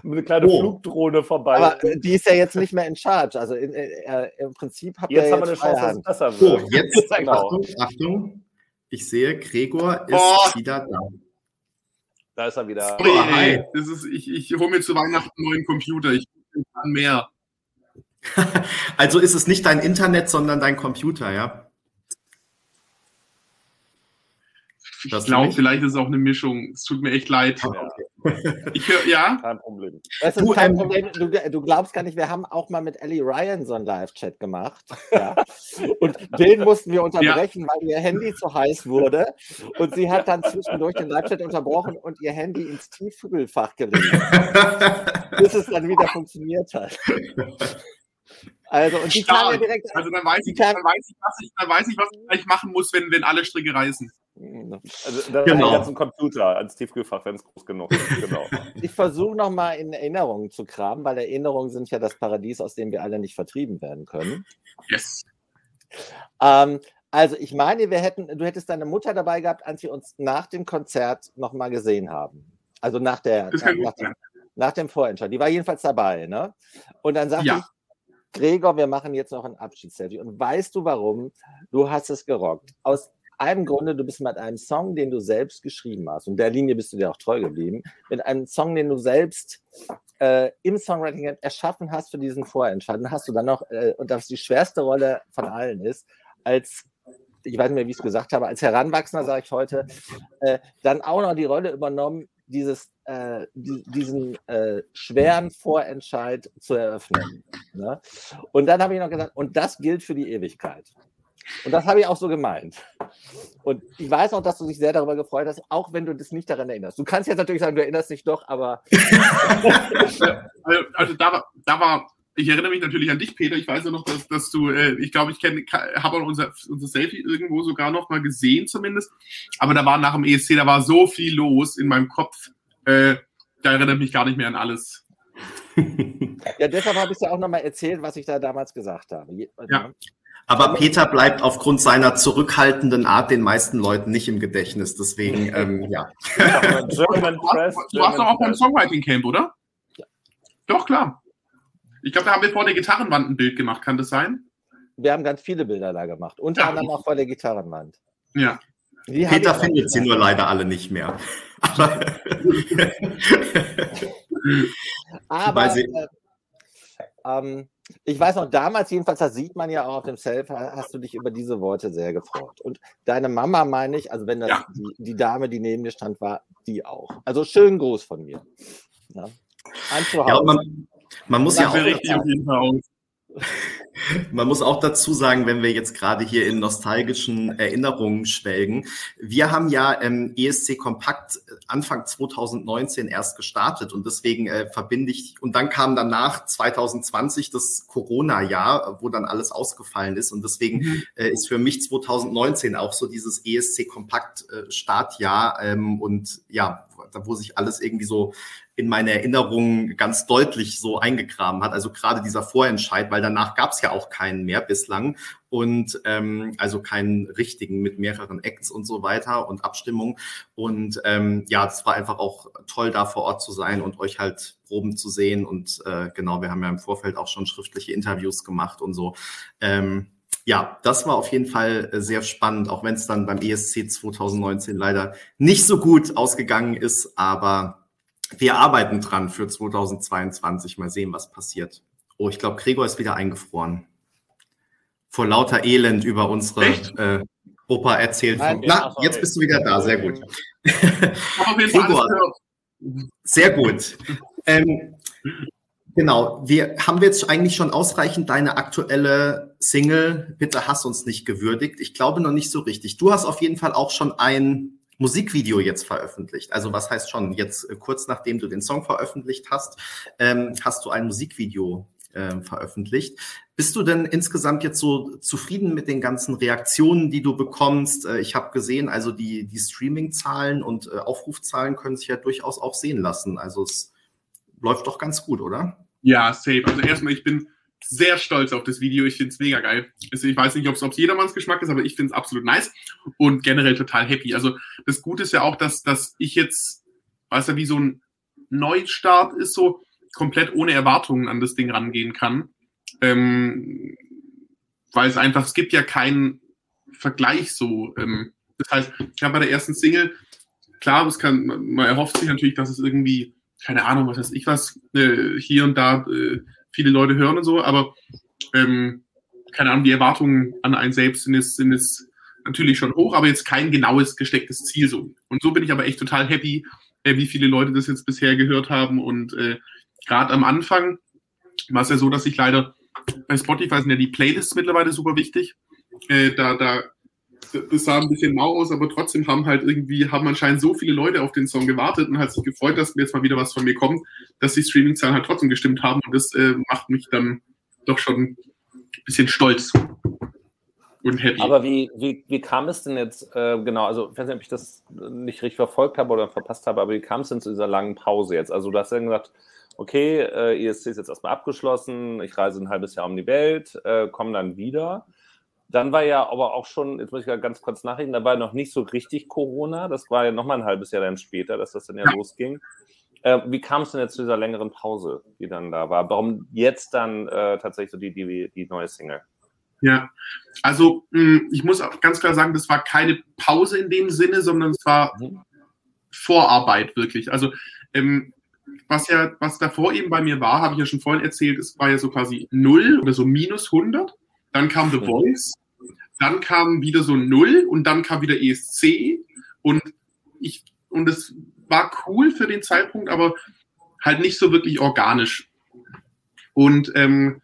eine kleine oh. Flugdrohne vorbei. Aber die ist ja jetzt nicht mehr in Charge. Also in, äh, im Prinzip habt jetzt ihr haben jetzt wir eine Chance, dass es besser wird. So, jetzt, (laughs) genau. Achtung, Achtung. Ich sehe, Gregor ist oh. wieder da. Da ist er wieder. Sorry, oh, ey, das ist, ich, ich hole mir zu Weihnachten einen neuen Computer. Ich mehr. (laughs) also ist es nicht dein Internet, sondern dein Computer, ja? Ich glaube, vielleicht ist es auch eine Mischung. Es tut mir echt leid. Ja. (laughs) Ich hör, ja? Kein Problem. Das ist kein ähm, Problem. Du, du, glaubst gar nicht, wir haben auch mal mit Ellie Ryan so einen Live-Chat gemacht. (laughs) Ja. Und den mussten wir unterbrechen, ja. weil ihr Handy zu heiß wurde. Und sie hat dann zwischendurch den Live-Chat unterbrochen und ihr Handy ins Tiefkühlfach gelegt. (laughs) bis es dann wieder funktioniert hat. Also, und die kam ja direkt. Also, dann weiß, ich, dann, weiß ich, was ich, dann weiß ich, was ich gleich machen muss, wenn, wenn alle Stricke reißen. Also, dann genau. ganz Computer als Tiefkühlfach, wenn es groß genug ist. Genau. (laughs) Ich versuche nochmal in Erinnerungen zu kramen, weil Erinnerungen sind ja das Paradies, aus dem wir alle nicht vertrieben werden können. Yes. Ähm, also, ich meine, wir hätten, du hättest deine Mutter dabei gehabt, als wir uns nach dem Konzert nochmal gesehen haben. Also nach der. Nach, nach, dem, nach dem Vorentscheid. Die war jedenfalls dabei, ne? Und dann sagte ja. ich, Gregor, wir machen jetzt noch ein Abschiedsselfie. Und weißt du warum? Du hast es gerockt. Aus einem Grunde, du bist mit einem Song, den du selbst geschrieben hast, und der Linie bist du dir auch treu geblieben, mit einem Song, den du selbst äh, im Songwriting erschaffen hast für diesen Vorentscheid, hast du dann noch, äh, und das die schwerste Rolle von allen ist, als ich weiß nicht mehr, wie ich es gesagt habe, als Heranwachsender, sage ich heute, äh, dann auch noch die Rolle übernommen, dieses, äh, die, diesen äh, schweren Vorentscheid zu eröffnen. Ne? Und dann habe ich noch gesagt, und das gilt für die Ewigkeit. Und das habe ich auch so gemeint. Und ich weiß auch, dass du dich sehr darüber gefreut hast, auch wenn du das nicht daran erinnerst. Du kannst jetzt natürlich sagen, du erinnerst dich doch, aber. (laughs) also, da, war, da war, ich erinnere mich natürlich an dich, Peter. Ich weiß ja noch, dass, dass du, äh, ich glaube, ich habe unser, unser Selfie irgendwo sogar noch mal gesehen, zumindest. Aber da war nach dem ESC, da war so viel los in meinem Kopf. Äh, da erinnere ich mich gar nicht mehr an alles. ja, deshalb habe ich ja auch noch mal erzählt, was ich da damals gesagt habe. Ja. Aber Peter bleibt aufgrund seiner zurückhaltenden Art den meisten Leuten nicht im Gedächtnis. Deswegen, ähm, ja. German Press, du warst doch auch beim Songwriting Camp, oder? Ja. Doch, klar. Ich glaube, da haben wir vor der Gitarrenwand ein Bild gemacht. Kann das sein? Wir haben ganz viele Bilder da gemacht. Unter ja. anderem auch vor der Gitarrenwand. Ja. Die Peter findet sie nur leider alle nicht mehr. (laughs) Aber, Aber ähm, ich weiß noch, damals jedenfalls, das sieht man ja auch auf dem Self, hast du dich über diese Worte sehr gefreut. Und deine Mama, meine ich, also wenn das ja. die, die, Dame, die neben dir stand, war, die auch. Also schönen Gruß von mir. Ja. Ja, man, man, muss ja auch. Richtig auf jeden Fall aus. Man muss auch dazu sagen, wenn wir jetzt gerade hier in nostalgischen Erinnerungen schwelgen, wir haben ja ähm, ESC Kompakt Anfang 2019 erst gestartet und deswegen äh, verbinde ich, und dann kam danach 2020 das Corona-Jahr, wo dann alles ausgefallen ist und deswegen mhm. äh, ist für mich 2019 auch so dieses ESC Kompakt äh, Startjahr ähm, und ja, wo sich alles irgendwie so in meine Erinnerungen ganz deutlich so eingegraben hat. Also gerade dieser Vorentscheid, weil danach gab es ja auch keinen mehr bislang und ähm, also keinen richtigen mit mehreren Acts und so weiter und Abstimmung. Und ähm, ja, es war einfach auch toll, da vor Ort zu sein und euch halt Proben zu sehen. Und äh, genau, wir haben ja im Vorfeld auch schon schriftliche Interviews gemacht und so. Ähm, ja, das war auf jeden Fall äh, sehr spannend, auch wenn es dann beim ESC 2019 leider nicht so gut ausgegangen ist. Aber wir arbeiten dran für 2022. Mal sehen, was passiert. Oh, ich glaube, Gregor ist wieder eingefroren. Vor lauter Elend über unsere äh, Opa erzählt. Nein, Na, jetzt bist du wieder da. Sehr gut. (laughs) Gregor, sehr gut. Ähm, genau, wir haben jetzt eigentlich schon ausreichend deine aktuelle Single Bitte hass uns nicht gewürdigt. Ich glaube noch nicht so richtig. Du hast auf jeden Fall auch schon ein Musikvideo jetzt veröffentlicht. Also was heißt schon, jetzt äh, kurz nachdem du den Song veröffentlicht hast, ähm, hast du ein Musikvideo äh, veröffentlicht. Bist du denn insgesamt jetzt so zufrieden mit den ganzen Reaktionen, die du bekommst? Äh, ich habe gesehen, also die, die Streaming-Zahlen und äh, Aufrufzahlen können sich ja durchaus auch sehen lassen. Also es läuft doch ganz gut, oder? Ja, safe. Also erstmal, ich bin sehr stolz auf das Video. Ich finde es mega geil. Also ich weiß nicht, ob es jedermanns Geschmack ist, aber ich finde es absolut nice und generell total happy. Also das Gute ist ja auch, dass, dass ich jetzt, weißt du, wie so ein Neustart ist, so komplett ohne Erwartungen an das Ding rangehen kann. Ähm, weil es einfach, es gibt ja keinen Vergleich so. Ähm, das heißt, ich habe bei der ersten Single, klar, es kann, man erhofft sich natürlich, dass es irgendwie, keine Ahnung, was weiß ich was, äh, hier und da äh, viele Leute hören und so, aber ähm, keine Ahnung, die Erwartungen an einen selbst sind es, sind es natürlich schon hoch, aber jetzt kein genaues gestecktes Ziel so. Und so bin ich aber echt total happy, äh, wie viele Leute das jetzt bisher gehört haben. Und äh, gerade am Anfang war es ja so, dass ich leider bei Spotify sind ja die Playlists mittlerweile super wichtig. Äh, da, da, das sah ein bisschen mau aus, aber trotzdem haben halt irgendwie, haben anscheinend so viele Leute auf den Song gewartet und hat sich gefreut, dass jetzt mal wieder was von mir kommt, dass die Streaming-Zahlen halt trotzdem gestimmt haben. Und das äh, macht mich dann doch schon ein bisschen stolz und happy. Aber wie, wie, wie kam es denn jetzt, äh, genau, also ich weiß nicht, ob ich das nicht richtig verfolgt habe oder verpasst habe, aber wie kam es denn zu dieser langen Pause jetzt? Also du hast ja gesagt, okay, äh, ESC ist jetzt erstmal abgeschlossen, ich reise ein halbes Jahr um die Welt, äh, komme dann wieder. Dann war ja aber auch schon, jetzt muss ich ganz kurz nachrichten, da war noch nicht so richtig Corona. Das war ja nochmal ein halbes Jahr dann später, dass das dann ja, ja. losging. Äh, wie kam es denn jetzt zu dieser längeren Pause, die dann da war? Warum jetzt dann äh, tatsächlich so die, die, die neue Single? Ja, also mh, hm, ich muss auch ganz klar sagen, das war keine Pause in dem Sinne, sondern es war mhm. Vorarbeit wirklich. Also ähm, was ja, was davor eben bei mir war, habe ich ja schon vorhin erzählt, es war ja so quasi 0 oder so minus 100. Dann kam The. Voice, dann kam wieder so 0 und dann kam wieder ESC und ich, und es war cool für den Zeitpunkt, aber halt nicht so wirklich organisch. Und ähm,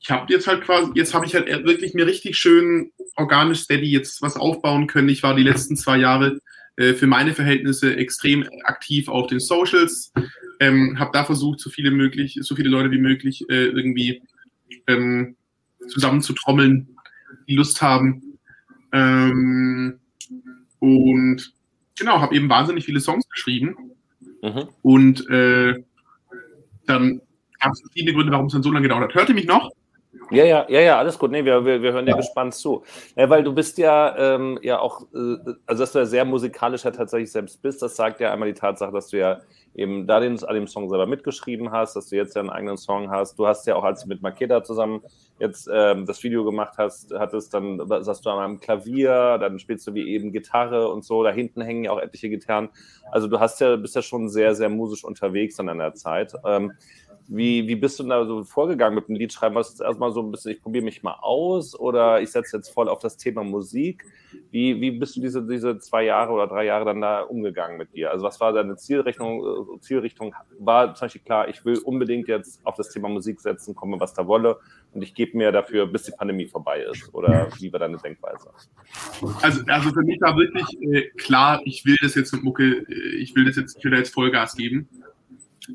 ich habe jetzt halt quasi, jetzt habe ich halt wirklich mir richtig schön organisch steady jetzt was aufbauen können. Ich war die letzten zwei Jahre äh, für meine Verhältnisse extrem aktiv auf den Socials, ähm, habe da versucht, so viele möglich, so viele Leute wie möglich äh, irgendwie ähm, zusammen zu trommeln, die Lust haben. Ähm, und genau, habe eben wahnsinnig viele Songs geschrieben. Mhm. Und äh, dann gab es verschiedene Gründe, warum es dann so lange gedauert hat. Hört ihr mich noch? Ja, ja, ja, ja, alles gut. Nee, wir, wir, wir hören dir ja. gespannt zu. Ja, weil du bist ja, ähm, ja auch, äh, also dass du ja sehr musikalisch ja tatsächlich selbst bist, das sagt ja einmal die Tatsache, dass du ja eben da den, an dem Song selber mitgeschrieben hast, dass du jetzt ja einen eigenen Song hast. Du hast ja auch, als du mit Makeda zusammen jetzt ähm, das Video gemacht hast, hattest dann, sagst du an einem Klavier, dann spielst du wie eben Gitarre und so. Da hinten hängen ja auch etliche Gitarren. Also du hast ja, bist ja schon sehr, sehr musisch unterwegs an der Zeit. Ähm, wie, wie bist du da so vorgegangen mit dem Liedschreiben? Es jetzt erstmal so ein bisschen, ich probiere mich mal aus oder ich setze jetzt voll auf das Thema Musik? Wie, wie bist du diese, diese zwei Jahre oder drei Jahre dann da umgegangen mit dir? Also was war deine Zielrichtung? Äh, Zielrichtung war zum Beispiel klar, ich will unbedingt jetzt auf das Thema Musik setzen, komme was da wolle und ich gebe mir dafür, bis die Pandemie vorbei ist. Oder wie war deine Denkweise? Also, also für mich war wirklich äh, klar, ich will das jetzt mit Mucke, äh, ich will das jetzt, ich will da jetzt Vollgas geben.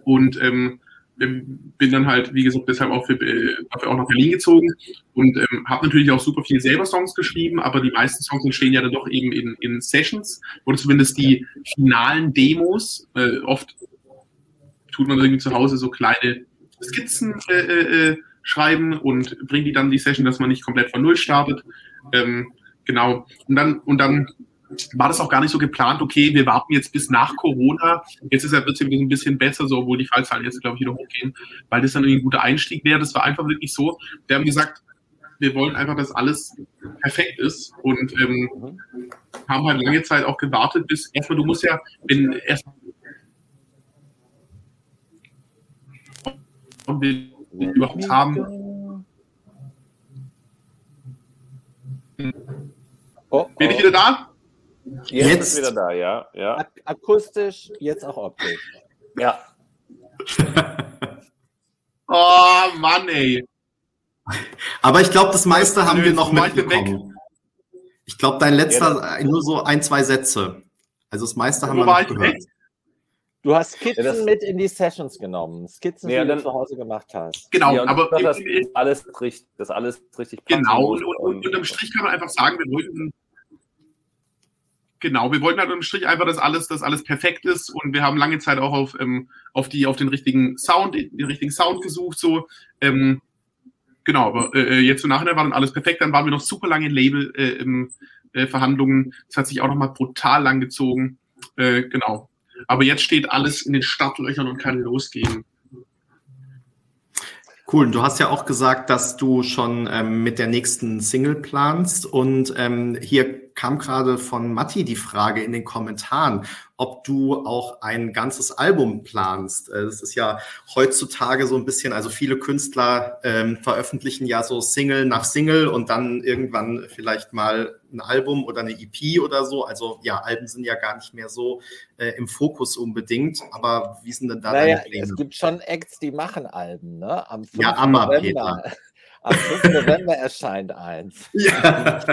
Und ähm, bin dann halt, wie gesagt, deshalb auch, für, äh, dafür auch nach Berlin gezogen und ähm, habe natürlich auch super viel selber Songs geschrieben, aber die meisten Songs entstehen ja dann doch eben in, in Sessions oder zumindest die finalen Demos. Äh, oft tut man irgendwie zu Hause so kleine Skizzen äh, äh, äh schreiben und bringt die dann in die Session, dass man nicht komplett von Null startet. Ähm, genau. Und dann, und dann war das auch gar nicht so geplant, okay, wir warten jetzt bis nach Corona. Jetzt ist wird es ein bisschen besser, so, obwohl die Fallzahlen jetzt, glaube ich, wieder hochgehen, weil das dann irgendwie ein guter Einstieg wäre. Das war einfach wirklich so. Wir haben gesagt, wir wollen einfach, dass alles perfekt ist und ähm, haben halt lange Zeit auch gewartet, bis erstmal, du musst ja, wenn erst wir überhaupt haben. Oh, Bin ich oh. wieder da? Jetzt, jetzt ist wieder da, ja. ja. Ak akustisch, jetzt auch optisch. Ja. (laughs) oh Mann, ey. Aber ich glaube, das meiste haben wir noch mitbekommen. Ich glaube, dein letzter ja, nur so ein, zwei Sätze. Also das meiste haben wir noch gehört. Du hast Skizzen ja, mit in die Sessions genommen. Skizzen, ja, die du zu Hause gemacht hast. Genau, ja, aber das, ist alles richtig, das alles richtig Genau, und, und, und, unterm Strich kann man einfach sagen, wir wollten Genau, wir wollten halt unterm Strich einfach, dass alles, dass alles perfekt ist und wir haben lange Zeit auch auf, ähm, auf, die, auf den richtigen Sound, den richtigen Sound gesucht. So. Ähm, genau, aber äh, jetzt im Nachhinein war dann alles perfekt. Dann waren wir noch super lange in Label-Verhandlungen. Äh, äh, das hat sich auch nochmal brutal lang gezogen. Äh, genau. Aber jetzt steht alles in den Startlöchern und kann losgehen. Cool. Du hast ja auch gesagt, dass du schon ähm, mit der nächsten Single planst. Und ähm, hier kam gerade von Matti die Frage in den Kommentaren, ob du auch ein ganzes Album planst. Äh, das ist ja heutzutage so ein bisschen, also viele Künstler ähm, veröffentlichen ja so Single nach Single und dann irgendwann vielleicht mal ein Album oder eine EP oder so. Also ja, Alben sind ja gar nicht mehr so äh, im Fokus unbedingt. Aber wie sind denn da naja, deine Pläne? Es gibt schon Acts, die machen Alben, ne? Am 5. Ja, Amma, November. Peter. (laughs) Am 5. November erscheint eins. (laughs) Ja.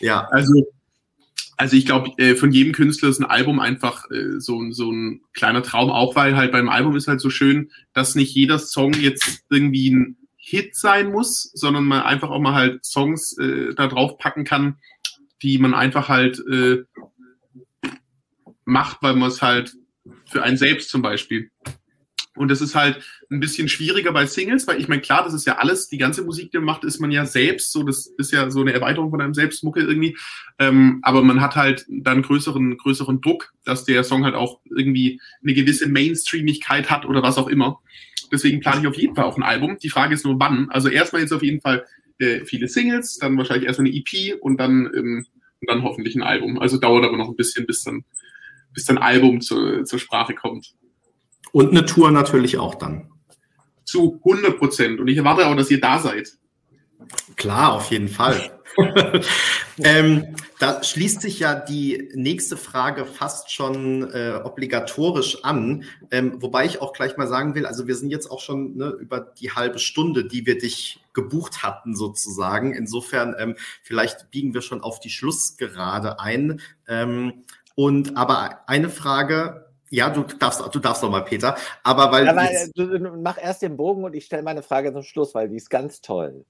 ja, also also ich glaube, äh, von jedem Künstler ist ein Album einfach äh, so, so ein kleiner Traum, auch weil halt beim Album ist halt so schön, dass nicht jeder Song jetzt irgendwie ein Hit sein muss, sondern man einfach auch mal halt Songs äh, da drauf packen kann, die man einfach halt äh, macht, weil man es halt für einen selbst zum Beispiel und das ist halt ein bisschen schwieriger bei Singles, weil ich meine, klar, das ist ja alles, die ganze Musik, die man macht, ist man ja selbst, so das ist ja so eine Erweiterung von einem Selbstmucke irgendwie. Ähm, aber man hat halt dann größeren, größeren Druck, dass der Song halt auch irgendwie eine gewisse Mainstreamigkeit hat oder was auch immer. Deswegen plane ich auf jeden Fall auch ein Album. Die Frage ist nur wann. Also erstmal jetzt auf jeden Fall äh, viele Singles, dann wahrscheinlich erstmal eine EP und dann, ähm, und dann hoffentlich ein Album. Also dauert aber noch ein bisschen, bis dann, bis dann Album zu, zur Sprache kommt. Und eine Tour natürlich auch dann. Zu 100 Prozent. Und ich erwarte auch, dass ihr da seid. Klar, auf jeden Fall. (laughs) ähm, da schließt sich ja die nächste Frage fast schon äh, obligatorisch an, ähm, wobei ich auch gleich mal sagen will, also wir sind jetzt auch schon ne, über die halbe Stunde, die wir dich gebucht hatten sozusagen. Insofern ähm, vielleicht biegen wir schon auf die Schlussgerade ein. Ähm, und aber eine Frage, ja, du darfst, du darfst noch mal, Peter. Aber weil. Aber, du, mach erst den Bogen und ich stelle meine Frage zum Schluss, weil die ist ganz toll.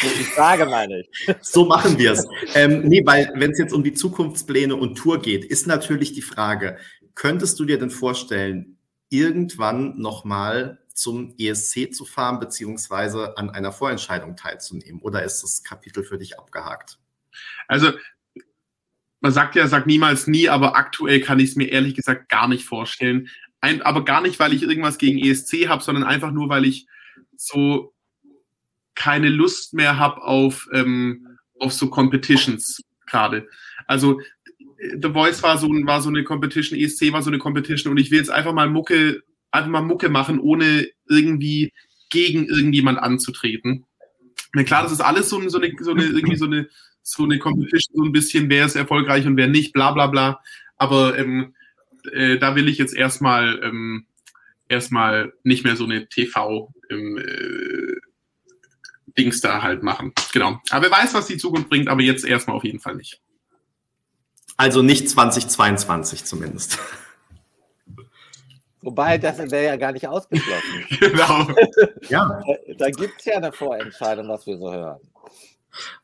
Die Frage meine ich. (laughs) So machen wir es. ähm, nee, weil wenn es jetzt um die Zukunftspläne und Tour geht, ist natürlich die Frage, könntest du dir denn vorstellen, irgendwann nochmal zum ESC zu fahren, beziehungsweise an einer Vorentscheidung teilzunehmen? Oder ist das Kapitel für dich abgehakt? Also man sagt ja, sagt niemals nie, aber aktuell kann ich es mir ehrlich gesagt gar nicht vorstellen. Ein, aber gar nicht, weil ich irgendwas gegen ESC habe, sondern einfach nur, weil ich so keine Lust mehr habe auf, ähm, auf so Competitions gerade. Also The Voice war so, war so eine Competition, ESC war so eine Competition und ich will jetzt einfach mal Mucke, einfach mal Mucke machen, ohne irgendwie gegen irgendjemand anzutreten. Na klar, das ist alles so, so eine, so eine, irgendwie so eine so eine Competition, so ein bisschen, wer ist erfolgreich und wer nicht, bla bla bla. Aber ähm, äh, da will ich jetzt erstmal ähm, erstmal nicht mehr so eine TV ähm, äh, Dings da halt machen. Genau. Aber wer weiß, was die Zukunft bringt, aber jetzt erstmal auf jeden Fall nicht. Also nicht 2022 zumindest. Wobei, das wäre ja gar nicht ausgeschlossen. (laughs) genau. ja. Da, da gibt es ja eine Vorentscheidung, was wir so hören.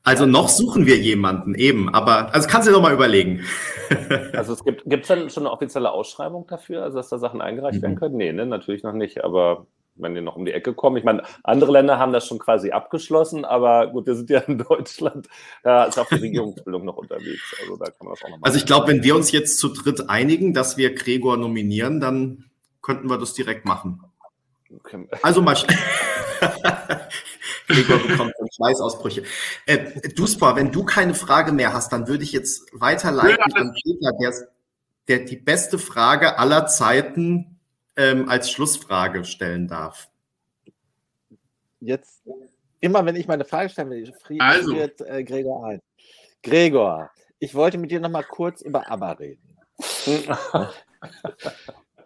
Also noch suchen wir jemanden eben, aber also kannst du dir noch mal überlegen. (laughs) Also es gibt gibt es dann schon eine offizielle Ausschreibung dafür, also dass da Sachen eingereicht mhm. werden können? Nee, ne, natürlich noch nicht, aber wenn die noch um die Ecke kommen. Ich meine, andere Länder haben das schon quasi abgeschlossen, aber gut, wir sind ja in Deutschland, da ist auch die (laughs) Regierungsbildung noch unterwegs. Also da kann man das auch noch Also ich glaube, wenn wir uns jetzt zu dritt einigen, dass wir Gregor nominieren, dann könnten wir das direkt machen. Okay. Also mal. (laughs) (laughs) Gregor bekommt Schweißausbrüche. Äh, Duspa, wenn du keine Frage mehr hast, dann würde ich jetzt weiterleiten ja, an Peter, der, der die beste Frage aller Zeiten ähm, als Schlussfrage stellen darf. Jetzt, immer wenn ich meine Frage stelle, friert Also. äh, Gregor ein. Gregor, ich wollte mit dir noch mal kurz über ABBA reden. (laughs)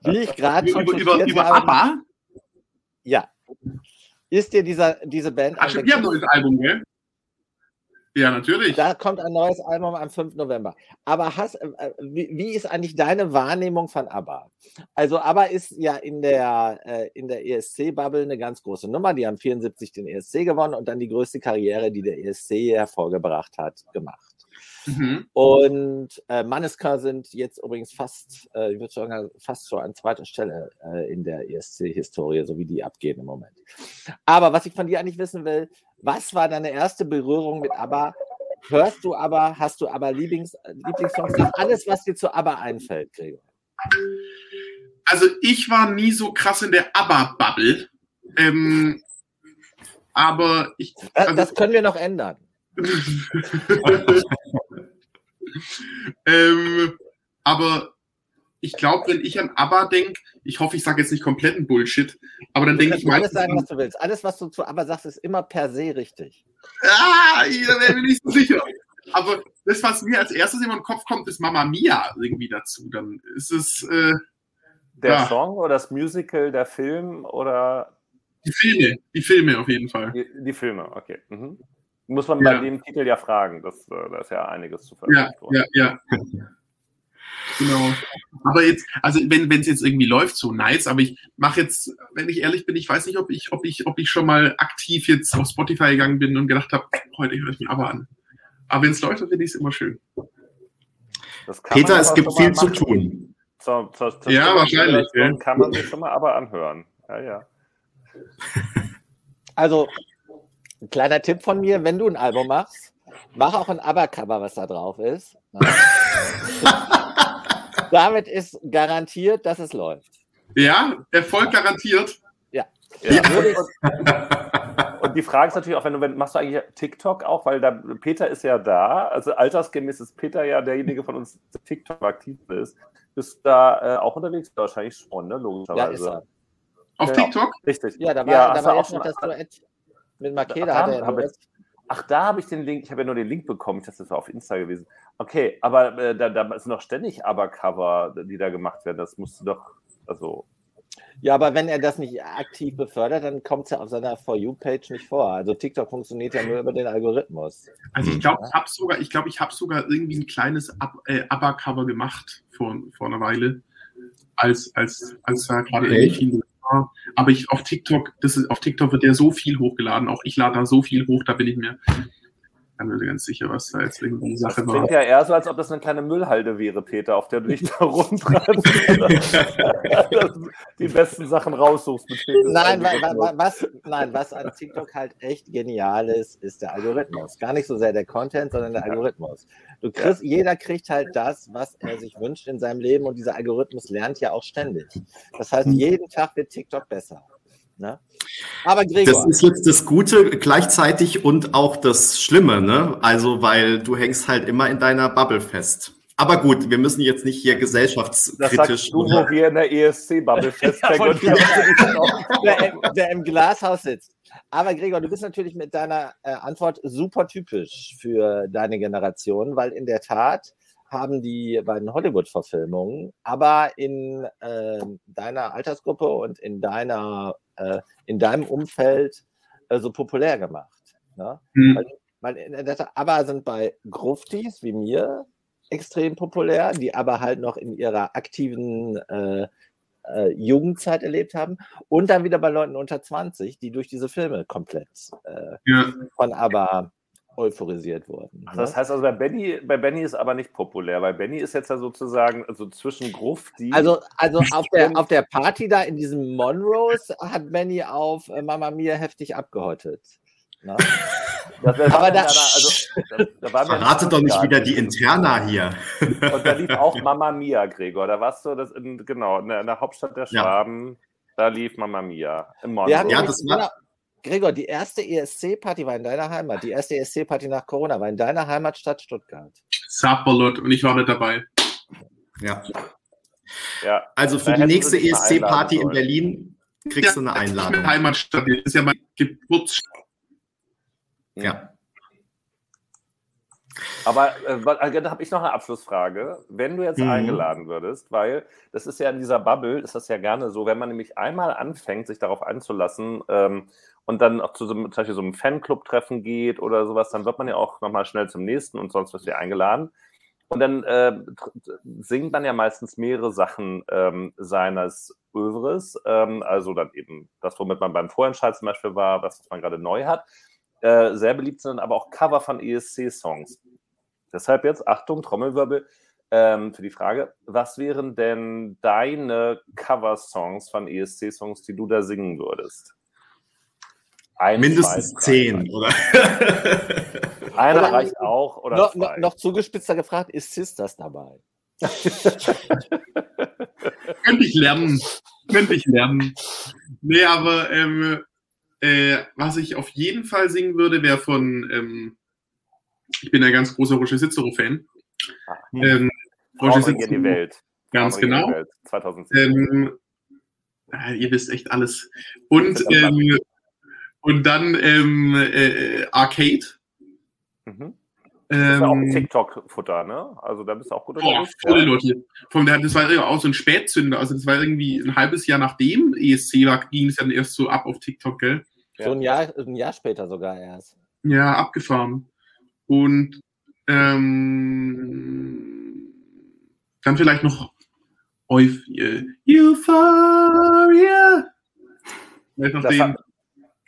Wie ich gerade schon Über, über, über ABBA? Ja. Ist dir dieser, diese Band Ach, die haben ein neues Album, gell? Ja, natürlich. Da kommt ein neues Album am 5. November. Aber hast, äh, äh, wie, wie ist eigentlich deine Wahrnehmung von ABBA? Also ABBA ist ja in der, äh, in der ESC-Bubble eine ganz große Nummer. Die haben 74 den ESC gewonnen und dann die größte Karriere, die der ESC hervorgebracht hat, gemacht. Mhm. Und äh, Manneska sind jetzt übrigens fast, äh, ich würde sagen, fast schon an zweiter Stelle äh, in der ESC-Historie, so wie die abgehen im Moment. Aber was ich von dir eigentlich wissen will, was war deine erste Berührung mit ABBA? Hörst du ABBA? Hast du ABBA Lieblings Lieblingssongs? Sag Alles, was dir zu ABBA einfällt, Gregor. Also ich war nie so krass in der ABBA-Bubble. Ähm, aber ich. Also, das können wir noch ändern. (laughs) (laughs) ähm, aber ich glaube, wenn ich an ABBA denke, ich hoffe, ich sage jetzt nicht kompletten Bullshit, aber dann denke ich kannst alles meistens sagen, was du willst. Alles, was du zu ABBA sagst, ist immer per se richtig. ah, ich wäre mir nicht so sicher. Aber das, was mir als erstes in den Kopf kommt, ist Mama Mia irgendwie dazu. Dann ist es äh, Der Ja. Song oder das Musical, der Film oder die Filme, die Filme auf jeden Fall. die, die Filme, okay. Mhm. Muss man Ja. bei dem Titel ja fragen, das, äh, da ist ja einiges zu Ja, veröffentlichen. ja, ja. (laughs) Genau. Aber jetzt, also wenn es jetzt irgendwie läuft, so nice, aber ich mache jetzt, wenn ich ehrlich bin, ich weiß nicht, ob ich, ob ich, ob ich schon mal aktiv jetzt auf Spotify gegangen bin und gedacht habe, heute höre ich mir aber an. Aber wenn es läuft, dann finde ich es immer schön. Das Peter, es gibt viel zu tun. Zur, zur, zur Ja, Stimme- wahrscheinlich, ja. Kann man sich schon mal aber anhören. Ja, ja. (laughs) Also, ein kleiner Tipp von mir, wenn du ein Album machst, mach auch ein ABBA-Cover, was da drauf ist. (laughs) Damit ist garantiert, dass es läuft. Ja, Erfolg garantiert. Ja. Würde ich- (laughs) Und die Frage ist natürlich auch, wenn du, wenn, machst du eigentlich TikTok auch, weil da, Peter ist ja da, also altersgemäß ist Peter ja derjenige von uns, der TikTok aktiv ist. Bist du da äh, auch unterwegs? Wahrscheinlich schon, ne? Ja, ist Logischerweise. er. Auf Ja. TikTok? Richtig. Ja, da war, Ja, da war auch schon- das Duett mit Makeda. Da Hat er ja Ach, da habe ich den Link, ich habe ja nur den Link bekommen, ich dachte, das war auf Insta gewesen. Okay, aber äh, da, da sind noch ständig Aber-Cover, die da gemacht werden. Das musst du doch, also, ja, aber wenn er das nicht aktiv befördert, dann kommt es ja auf seiner For You-Page nicht vor. Also TikTok funktioniert ja nur über den Algorithmus. Also ich glaube, ich habe sogar, ich glaube, ich habe sogar irgendwie ein kleines Ab äh, ABBA-Cover gemacht vor, vor einer Weile, als als als da gerade irgendwie viel war. Aber ich auf TikTok, das ist auf TikTok wird ja so viel hochgeladen. Auch ich lade da so viel hoch, da bin ich mir bin mir ganz sicher, was da jetzt irgendwie die das Sache war. klingt ja eher so, als ob das eine kleine Müllhalde wäre, Peter, auf der du dich da rumtreibst. (laughs) die besten Sachen raussuchst. Nein, wa, wa, was, nein, was an TikTok halt echt genial ist, ist der Algorithmus. Gar nicht so sehr der Content, sondern der Algorithmus. Du kriegst, Jeder kriegt halt das, was er sich wünscht in seinem Leben und dieser Algorithmus lernt ja auch ständig. Das heißt, jeden Tag wird TikTok besser. Ne? Aber Das Gregor, ist jetzt das Gute gleichzeitig und auch das Schlimme, ne? Also, weil du hängst halt immer in deiner Bubble fest. Aber gut, wir müssen jetzt nicht hier Das gesellschaftskritisch. sagst du, wo wir in der ESC-Bubble festhängen. und der, im- der im Glashaus sitzt. Aber Gregor, du bist natürlich mit deiner äh, Antwort super typisch für deine Generation, weil in der Tat haben die beiden Hollywood-Verfilmungen, aber in äh, deiner Altersgruppe und in deiner äh, in deinem Umfeld äh, so populär gemacht. Ne? Hm. Weil, weil in der Tat, aber sind bei Gruftis wie mir extrem populär, die aber halt noch in ihrer aktiven äh, äh, Jugendzeit erlebt haben. Und dann wieder bei Leuten unter 20, die durch diese Filme komplett äh, Ja. von ABBA euphorisiert wurden. Ach, das ne? heißt also, bei Benny, bei Benny ist aber nicht populär, weil Benny ist jetzt ja sozusagen also zwischen Gruft, die. Also, also (laughs) auf, der, auf der Party da in diesem Monrose hat Benny auf äh, Mama Mia heftig abgehottet. Ne? (laughs) das, das aber da- ja also, da, da waren wir in Verrate doch nicht wieder die Interna hier. Und da lief auch (laughs) Mama Mia, Gregor. Da warst du das in, genau, in der, Hauptstadt der Ja. Schwaben. Da lief Mama Mia. Im Monroe. Ja, das war- genau, Gregor, die erste ESC-Party war in deiner Heimat. Die erste ESC-Party nach Corona war in deiner Heimatstadt Stuttgart. Sapperlot und ich war nicht dabei. Ja. Ja. Also für die nächste ESC-Party in Berlin kriegst ja, du eine Einladung. Heimatstadt, das ist ja mein Geburtsstadt. Ja. Aber äh, da habe ich noch eine Abschlussfrage. Wenn du jetzt mhm. eingeladen würdest, weil das ist ja in dieser Bubble, ist das ja gerne so, wenn man nämlich einmal anfängt, sich darauf einzulassen ähm, und dann auch zu so, zum Beispiel so einem Fanclub-Treffen geht oder sowas, dann wird man ja auch nochmal schnell zum nächsten und sonst du ja eingeladen. Und dann äh, singt man ja meistens mehrere Sachen ähm, seines Övres, ähm, also dann eben das, womit man beim Vorentscheid zum Beispiel war, was man gerade neu hat. Äh, sehr beliebt sind aber auch Cover von ESC-Songs. Deshalb jetzt, Achtung, Trommelwirbel, ähm, für die Frage, was wären denn deine Cover-Songs von ESC-Songs, die du da singen würdest? Ein, Mindestens zwei, zehn, oder? (laughs) Einer oder reicht auch. Oder noch, noch, noch zugespitzter gefragt, ist Sisters dabei? (laughs) Könnte ich lernen. Könnte ich lernen. Nee, aber ähm, äh, was ich auf jeden Fall singen würde, wäre von, ähm, ich bin ein ganz großer Roger Cicero-Fan. Ah, ähm, Roger Cicero, die Welt. Ganz genau. Welt, 2010. Ähm, äh, ihr wisst echt alles. Und, ähm, und dann ähm, äh, Arcade. Mhm. Das ist auch ein TikTok-Futter, ne? Also da bist du auch gut unterwegs. Oh, volle Leute. Vom, das war auch so ein Spätzünder. Also das war irgendwie ein halbes Jahr nachdem ESC war, ging es dann erst so ab auf TikTok, gell? So ein Jahr, ein Jahr später sogar erst. Ja, abgefahren. Und ähm, dann vielleicht noch Euph Euphoria. Das, hat,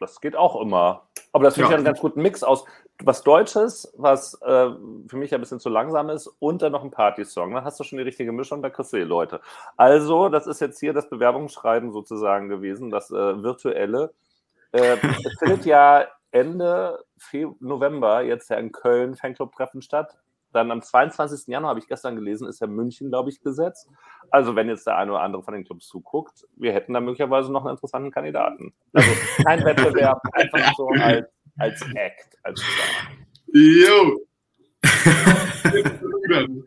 das, geht auch immer. Aber das finde ja. ich einen ganz guten Mix aus. Was Deutsches, was äh, für mich ein bisschen zu langsam ist, und dann noch ein Party-Song. Dann hast du schon die richtige Mischung, da kriegst du die Leute. Also, das ist jetzt hier das Bewerbungsschreiben sozusagen gewesen, das äh, virtuelle. Äh, es findet ja Ende November jetzt ja in Köln Fanclub-Treffen statt. Dann am 22. Januar, habe ich gestern gelesen, ist ja München, glaube ich, gesetzt. Also wenn jetzt der eine oder andere von den Clubs zuguckt, wir hätten da möglicherweise noch einen interessanten Kandidaten. Also kein (laughs) Wettbewerb, einfach so als, als Act, als Star. Jo. (laughs)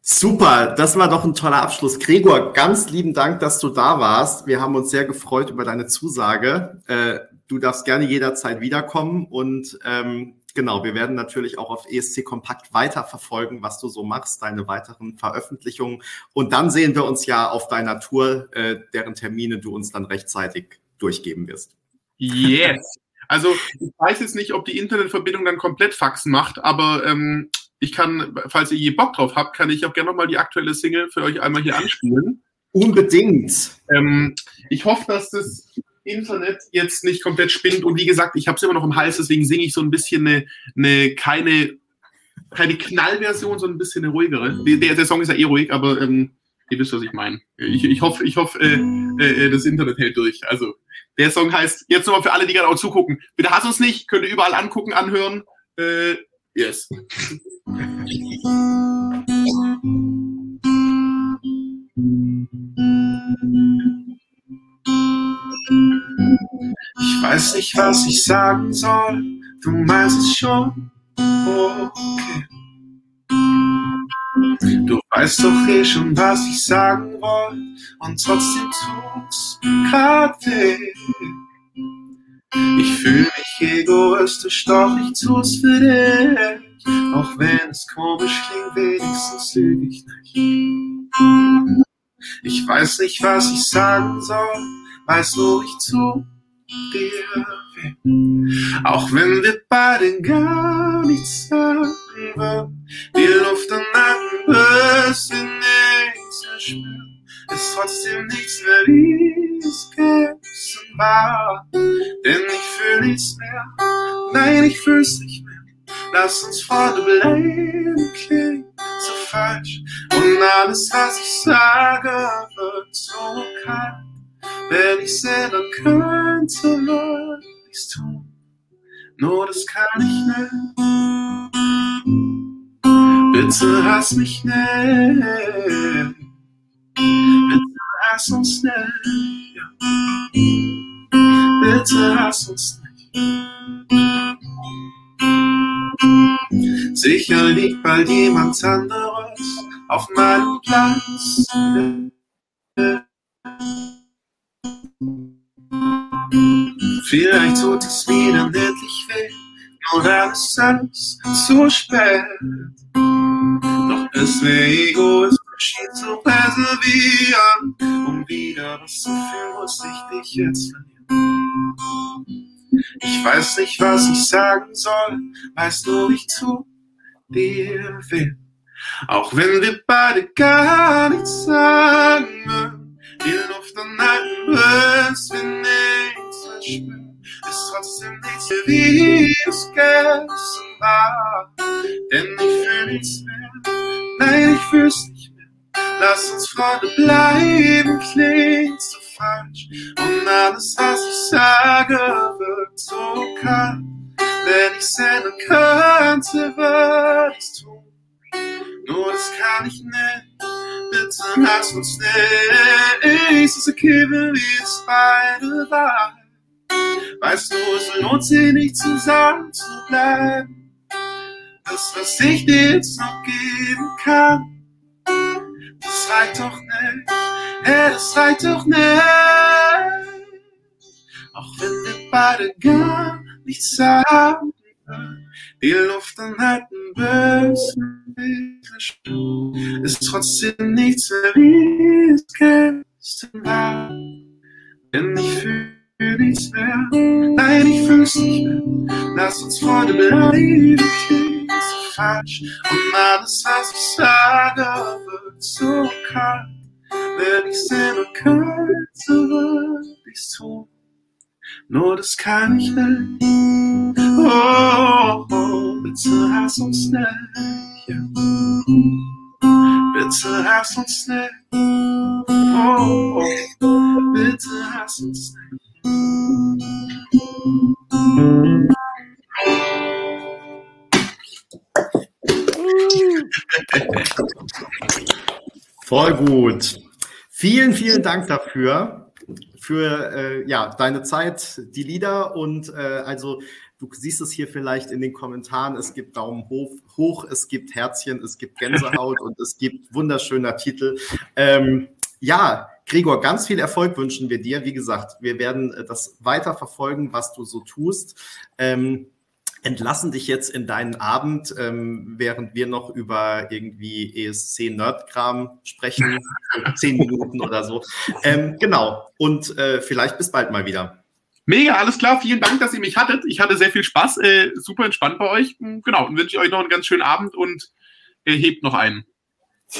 Super, das war doch ein toller Abschluss. Gregor, ganz lieben Dank, dass du da warst. Wir haben uns sehr gefreut über deine Zusage. Äh, du darfst gerne jederzeit wiederkommen und ähm, genau, wir werden natürlich auch auf ESC Kompakt weiter verfolgen, was du so machst, deine weiteren Veröffentlichungen. Und dann sehen wir uns ja auf deiner Tour, äh, deren Termine du uns dann rechtzeitig durchgeben wirst. Yes. (laughs) Also ich weiß jetzt nicht, ob die Internetverbindung dann komplett Faxen macht, aber ähm, ich kann, falls ihr je Bock drauf habt, kann ich auch gerne nochmal die aktuelle Single für euch einmal hier anspielen. Unbedingt. Ähm, ich hoffe, dass das Internet jetzt nicht komplett spinnt. Und wie gesagt, ich habe es immer noch im Hals, deswegen singe ich so ein bisschen eine, eine keine, keine Knallversion, sondern ein bisschen eine ruhigere. Der, der Song ist ja eh ruhig, aber ähm, ihr wisst, was ich meine. Ich, ich hoffe, ich hoffe äh, äh, das Internet hält durch. Also, der Song heißt, jetzt nochmal für alle, die gerade auch zugucken, bitte hasst uns nicht, könnt ihr überall angucken, anhören. Äh, yes. (laughs) Ich weiß nicht, was ich sagen soll, du meinst es schon. Okay. Du weißt doch eh schon, was ich sagen wollte, und trotzdem tut's grad weh. Ich fühle mich egoistisch, doch ich tu's für dich. Auch wenn es komisch klingt, wenigstens lüge ich nicht. Ich weiß nicht, was ich sagen soll, weiß nur, ich zu dir weh. Auch wenn wir beide gar nichts sagen würden, die Luft am Nacken bisschen nichts mehr spüren, ist trotzdem nichts mehr wie es gestern war. Denn ich fühl nichts mehr, nein, ich fühl's nicht mehr. Lass uns Freunde bleiben, klingt so falsch. Und alles, was ich sage, wird so kalt. Wenn ich selber könnte, würde ich's tun. Nur das kann ich nicht. Bitte hass mich nicht. Bitte hass uns nicht. Ja. Bitte hass uns nicht. Sicher liegt bald jemand anderes auf meinem Platz. Vielleicht tut es dann endlich weh, nur dann ist zu spät. Doch es wäre egoistisch, ihn zu reservieren, um wieder was zu fühlen, muss ich dich jetzt verlieren. Ich weiß nicht, was ich sagen soll, weißt du, ich tu dir weh. Auch wenn wir beide gar nichts sagen, die Luft anhalten, bis wir nichts mehr spüren, ist trotzdem nichts wie es gestern war. Denn ich fühl nichts mehr, nein, ich fühl's nicht mehr. Lass uns Freunde bleiben, klingt so falsch. Und alles, was ich sage, wird so kalt. Wenn ich's ändern könnte, würde ich's tun. Nur das kann ich nicht. Bitte lass uns nicht. Es ist okay, wenn wir es beide waren. Weißt du, es lohnt sich nicht zusammen zu bleiben. Das, was ich dir jetzt noch geben kann, das reicht doch nicht. Hey, das reicht doch nicht. Auch wenn wir beide gar nichts sagen die Luft anhalten, bis ist trotzdem nichts mehr wie es gestern war. Denn ich fühle nichts mehr, nein, ich fühl's nicht mehr. Lass uns Freunde bleiben, klingt so falsch. Und alles, was ich sage, wird so kalt. Wenn ich selber könnte, würde ich's tun. Nur das kann ich nicht. Oh, oh, bitte hass uns nicht. Ja. Bitte hass uns nicht. Oh, oh, bitte hass uns nicht. Voll gut. Vielen, vielen Dank dafür, für äh, ja, deine Zeit, die Lieder und äh, also du siehst es hier vielleicht in den Kommentaren, es gibt Daumen hoch, hoch es gibt Herzchen, es gibt Gänsehaut (laughs) und es gibt wunderschöner Titel. Ähm, ja, Gregor, ganz viel Erfolg wünschen wir dir. Wie gesagt, wir werden äh, das weiter verfolgen, was du so tust. Ähm, entlassen dich jetzt in deinen Abend, ähm, während wir noch über irgendwie ESC Nerdkram sprechen, (laughs) zehn Minuten oder so. Ähm, genau. Und äh, vielleicht bis bald mal wieder. Mega, alles klar. Vielen Dank, dass ihr mich hattet. Ich hatte sehr viel Spaß. Äh, super entspannt bei euch. Genau. Und wünsche ich euch noch einen ganz schönen Abend und äh, hebt noch einen.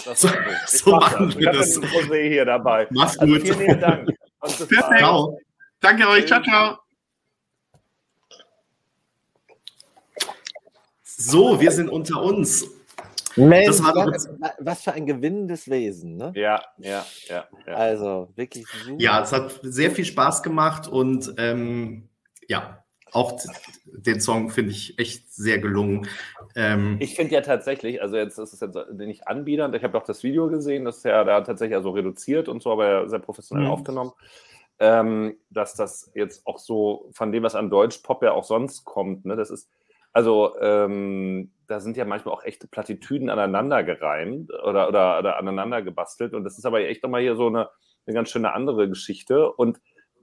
Das so, so machen wir das. José hier dabei. Mach's gut. Also vielen, vielen Dank. (laughs) Perfekt. Ciao. Danke euch. Ciao, ciao. So, wir sind unter uns. Mensch, Das war doch was, was für ein gewinnendes Wesen, ne? Ja, ja, ja. ja. Also wirklich super. Ja, es hat sehr viel Spaß gemacht und ähm, ja, auch den Song finde ich echt sehr gelungen. Ähm, Ich finde ja tatsächlich, also jetzt ist es jetzt nicht anbiedernd, ich habe auch das Video gesehen, das ist ja da tatsächlich also reduziert und so, aber ja sehr professionell Mhm. aufgenommen, ähm, dass das jetzt auch so von dem, was an Deutschpop ja auch sonst kommt, ne, das ist, also ähm, da sind ja manchmal auch echte Plattitüden aneinander gereimt oder, oder, oder aneinander gebastelt und das ist aber echt nochmal hier so eine, eine ganz schöne andere Geschichte und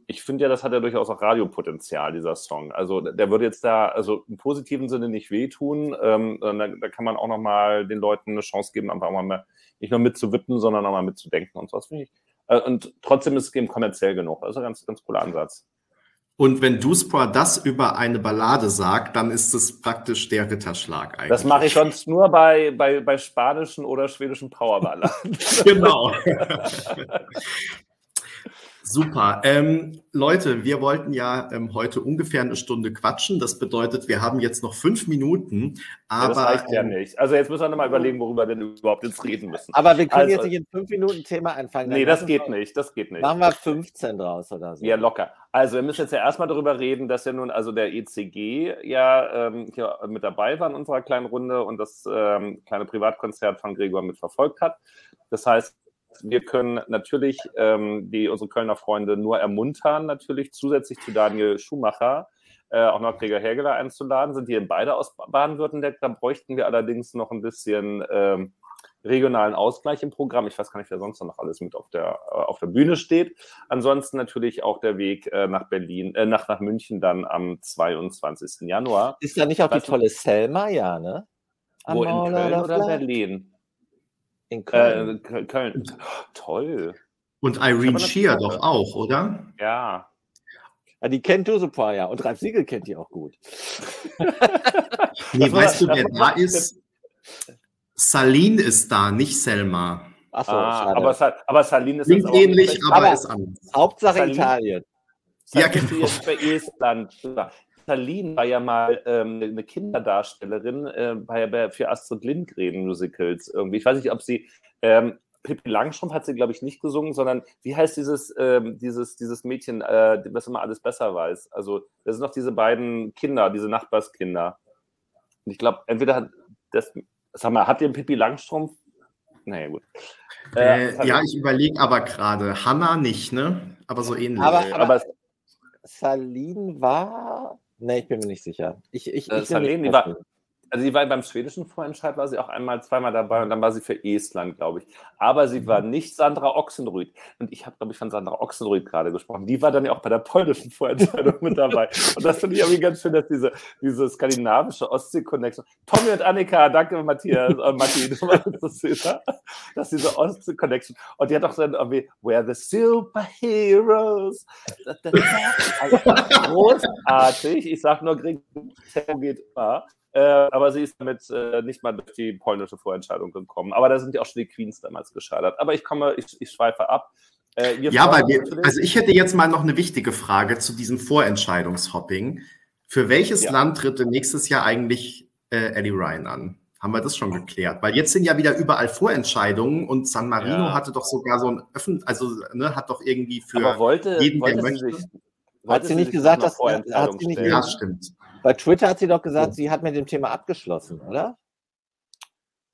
ich finde ja, das hat ja durchaus auch Radiopotenzial, dieser Song. Also der würde jetzt da, also im positiven Sinne nicht wehtun. Ähm, da, da kann man auch nochmal den Leuten eine Chance geben, einfach mal mehr, nicht nur mitzuwippen, sondern auch mal mitzudenken und sowas, finde ich. Äh, und trotzdem ist es eben kommerziell genug. Also ganz, ganz cooler Ansatz. Und wenn Duspor das über eine Ballade sagt, dann ist es praktisch der Ritterschlag eigentlich. Das mache ich sonst nur bei, bei, bei spanischen oder schwedischen Powerballaden. (laughs) Genau. Super. Ähm, Leute, wir wollten ja ähm, heute ungefähr eine Stunde quatschen. Das bedeutet, wir haben jetzt noch fünf Minuten. Ja, das Aber reicht ja ähm, nicht. Also jetzt müssen wir nochmal überlegen, worüber wir denn überhaupt jetzt reden müssen. Aber wir können Also- jetzt nicht in fünf Minuten Thema anfangen. Nee, das geht wir- nicht. Das geht nicht. Machen wir 15 draus oder so. Ja, locker. Also wir müssen jetzt ja erstmal darüber reden, dass ja nun also der ECG ja ähm, hier mit dabei war in unserer kleinen Runde und das ähm, kleine Privatkonzert von Gregor mit verfolgt hat. Das heißt, wir können natürlich ähm, die unsere Kölner Freunde nur ermuntern, natürlich zusätzlich zu Daniel Schumacher äh, auch noch Gregor Hergeler einzuladen. Sind die beide aus Baden-Württemberg? Da bräuchten wir allerdings noch ein bisschen ähm, regionalen Ausgleich im Programm. Ich weiß gar nicht, wer sonst noch alles mit auf der, äh, auf der Bühne steht. Ansonsten natürlich auch der Weg äh, nach Berlin, äh, nach, nach München dann am 22. Januar. Ist da nicht auch die tolle Selma, ja, ne? Wo in Köln oder Berlin? In Köln. Äh, Köln. Toll. Und Irene Shear doch auch, oder? Ja. ja. Die kennt du super, ja. Und Ralf Siegel kennt die auch gut. nee, weißt du, wer da ist? Saline ist da, nicht Selma. Achso, ah, aber, aber Saline ist Klingt ähnlich, aber, aber ist anders. Hauptsache Saline, Italien. Saline ja, genau. jetzt bei Estland. Saline war ja mal ähm, eine Kinderdarstellerin äh, bei, bei, für Astrid Lindgren Musicals irgendwie. Ich weiß nicht, ob sie ähm, Pippi Langstrumpf hat sie, glaube ich, nicht gesungen, sondern wie heißt dieses, ähm, dieses, dieses Mädchen, äh, was immer alles besser weiß? Also, das sind noch diese beiden Kinder, diese Nachbarskinder. Und ich glaube, entweder hat das, sag mal, habt ihr einen Pippi Langstrumpf? Naja, gut. Äh, äh, ja, ich überlege aber gerade. Hanna nicht, ne? Aber so ähnlich. Aber, aber, aber Saline war. Ne, ich bin mir nicht sicher. Ich, ich, äh, ich Saline, die war, also sie war beim schwedischen Vorentscheid, war sie auch einmal, zweimal dabei und dann war sie für Estland, glaube ich. Aber sie war mhm. nicht Sandra Ochsenrüth. Und ich habe, glaube ich, von Sandra Ochsenrüth gerade gesprochen. Die war dann ja auch bei der polnischen Vorentscheidung mit dabei. Und das finde ich irgendwie ganz schön, dass diese, diese skandinavische Ostsee-Connection. Tommy und Annika, danke Matthias, äh, Matti, du das süßer. Dass diese Ostsee-Connection. Und die hat auch dann irgendwie, We're the Superheroes. Also, (laughs) großartig. Ich sage nur, Gregor geht immer. Äh, aber sie ist damit äh, nicht mal durch die polnische Vorentscheidung gekommen. Aber da sind ja auch schon die Queens damals gescheitert. Aber ich komme, ich, ich schweife ab. Äh, ja, weil wir, also ich hätte jetzt mal noch eine wichtige Frage zu diesem Vorentscheidungshopping. Für welches ja. Land tritt denn nächstes Jahr eigentlich äh, Eddie Ryan an? Haben wir das schon geklärt? Weil jetzt sind ja wieder überall Vorentscheidungen und San Marino ja. hatte doch sogar so ein Öffn, also ne, hat doch irgendwie für wollte, jeden, wollte der möchte. Sich, hat sie nicht gesagt, dass hat sie nicht Ja, stimmt. Bei Twitter hat sie doch gesagt, sie hat mit dem Thema abgeschlossen, oder?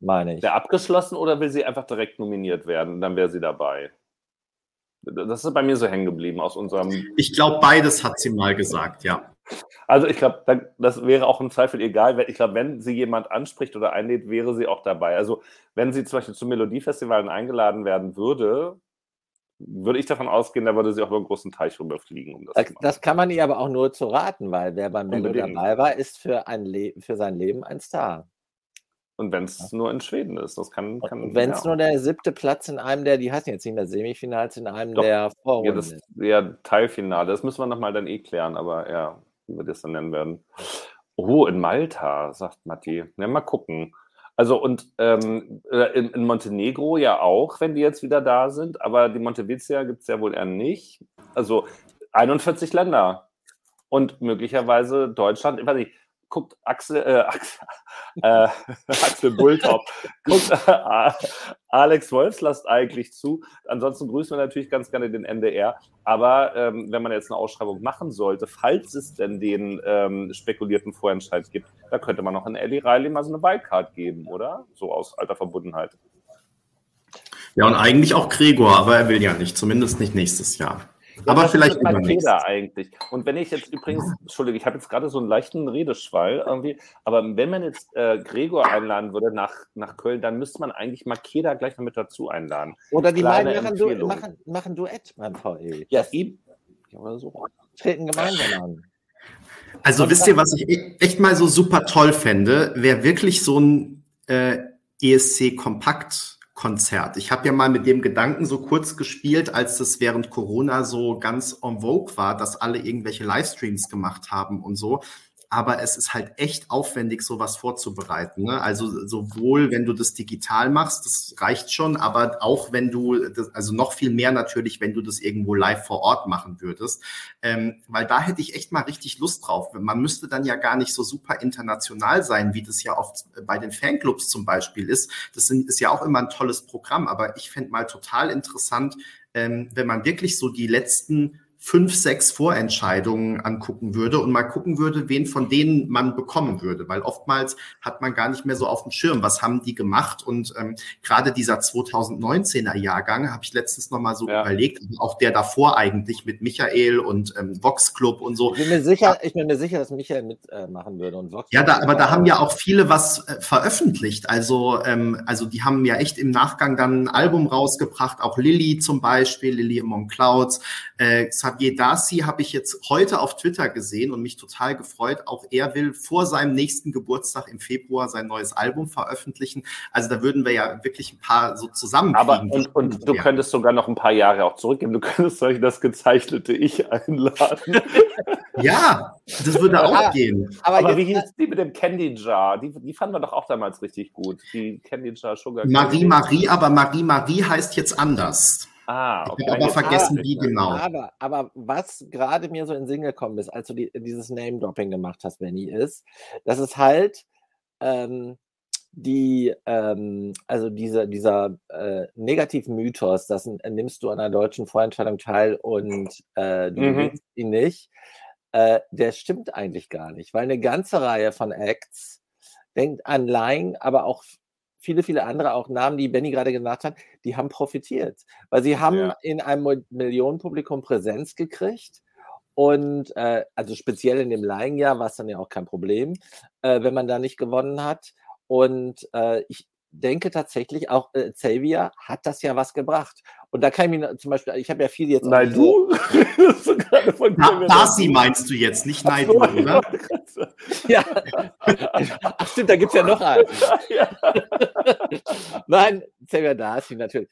Meine ich. Der abgeschlossen oder will sie einfach direkt nominiert werden? Dann wäre sie dabei. Das ist bei mir so hängen geblieben aus unserem. Ich glaube, beides hat sie mal gesagt, ja. Also ich glaube, das wäre auch im Zweifel egal. Ich glaube, wenn sie jemand anspricht oder einlädt, wäre sie auch dabei. Also wenn sie zum Beispiel zu Melodiefestivalen eingeladen werden würde, würde ich davon ausgehen, da würde sie auch über einen großen Teich rüberfliegen. Um das, das, das, kann man ihr aber auch nur zu raten, weil wer beim Bello dabei war, ist für, ein Le für sein Leben ein Star. Und wenn es ja. nur in Schweden ist, das kann. kann wenn es ja. nur der siebte Platz in einem der, die heißen jetzt nicht mehr Semifinals, in einem Doch. der Vorrunden ja, das, ist. Ja, Teilfinale. Das müssen wir nochmal dann eh klären, aber ja, wie wir das dann nennen werden. Oh, in Malta, sagt Matti. Ja, mal gucken. Also und ähm, äh, in, in, Montenegro ja auch, wenn die jetzt wieder da sind, aber die Montevideo gibt es ja wohl eher nicht. Also 41 Länder und möglicherweise Deutschland, ich weiß nicht, guckt Axel, äh, Axel, (laughs) äh, Axel Bulltop, (laughs) guckt äh, Alex Wolfslast eigentlich zu. Ansonsten grüßen wir natürlich ganz gerne den NDR. Aber ähm, wenn man jetzt eine Ausschreibung machen sollte, falls es denn den ähm, spekulierten Vorentscheid gibt, da könnte man noch in Ellie Riley mal so eine Wildcard geben, oder? So aus alter Verbundenheit. Ja, und eigentlich auch Gregor, aber er will ja nicht, zumindest nicht nächstes Jahr. Aber vielleicht ist mein Fehler eigentlich. Und wenn ich jetzt übrigens, Entschuldige, ich habe jetzt gerade so einen leichten Redeschwall irgendwie, aber wenn man jetzt äh, Gregor einladen würde nach, nach Köln, dann müsste man eigentlich Makeda gleich noch mit dazu einladen. Oder die beiden machen, du, machen, machen Duett beim VE. Ja, eben. Ja, oder so. Treten gemeinsam an. Also wisst ihr, was ich e-, echt mal so super toll fände, wäre wirklich so ein äh, ESC-Kompakt Konzert. Ich habe ja mal mit dem Gedanken so kurz gespielt, als das während Corona so ganz en vogue war, dass alle irgendwelche Livestreams gemacht haben und so aber es ist halt echt aufwendig, sowas vorzubereiten. Ne? Also sowohl, wenn du das digital machst, das reicht schon, aber auch wenn du, das, also noch viel mehr natürlich, wenn du das irgendwo live vor Ort machen würdest, ähm, weil da hätte ich echt mal richtig Lust drauf. Man müsste dann ja gar nicht so super international sein, wie das ja oft bei den Fanclubs zum Beispiel ist. Das sind, ist ja auch immer ein tolles Programm, aber ich fände mal total interessant, ähm, wenn man wirklich so die letzten fünf, sechs Vorentscheidungen angucken würde und mal gucken würde, wen von denen man bekommen würde. Weil oftmals hat man gar nicht mehr so auf dem Schirm, was haben die gemacht. Und ähm, gerade dieser 2019er Jahrgang habe ich letztens noch mal so ja. überlegt, auch der davor eigentlich mit Michael und ähm, Vox Club und so. Ich bin mir sicher, ich bin mir sicher dass Michael mitmachen äh, würde und Vox Ja, da, aber da haben ja auch viele was äh, veröffentlicht. Also, ähm, also die haben ja echt im Nachgang dann ein Album rausgebracht, auch Lilly zum Beispiel, Lilly Among Clouds. Äh, Javier Darcy habe ich jetzt heute auf Twitter gesehen und mich total gefreut. Auch er will vor seinem nächsten Geburtstag im Februar sein neues Album veröffentlichen. Also da würden wir ja wirklich ein paar so zusammen. Aber und, und du könntest sogar noch ein paar Jahre auch zurückgeben. Du könntest solch das gezeichnete Ich einladen. (laughs) ja, das würde auch aber, gehen. Aber, aber wie hieß die mit dem Candy Jar? Die, die fanden wir doch auch damals richtig gut. Die Candy Jar Sugar. Marie Marie, aber Marie Marie heißt jetzt anders. Ah, okay. Ich habe aber vergessen, wie genau. Aber, aber was gerade mir so in den Sinn gekommen ist, als du die, dieses Name-Dropping gemacht hast, Benny, ist, dass es halt ähm, die, ähm, also diese, dieser äh, Negativ-Mythos, das nimmst du an einer deutschen Vorentscheidung teil und äh, du mhm. ihn nicht, äh, der stimmt eigentlich gar nicht, weil eine ganze Reihe von Acts denkt an Lying, aber auch viele, viele andere auch Namen, die Benny gerade genannt hat, die haben profitiert, weil sie haben ja. in einem Millionenpublikum Präsenz gekriegt. Und äh, also speziell in dem Laienjahr war es dann ja auch kein Problem, äh, wenn man da nicht gewonnen hat. Und äh, ich denke tatsächlich, auch äh, Xavier hat das ja was gebracht. Und da kann ich mir zum Beispiel, ich habe ja viel jetzt. Nein, du? (laughs) Na, Darcy meinst du jetzt, nicht Nein, so, oder? ja. Ach, stimmt, da gibt es ja noch einen. (laughs) Nein, Xavier Darcy natürlich.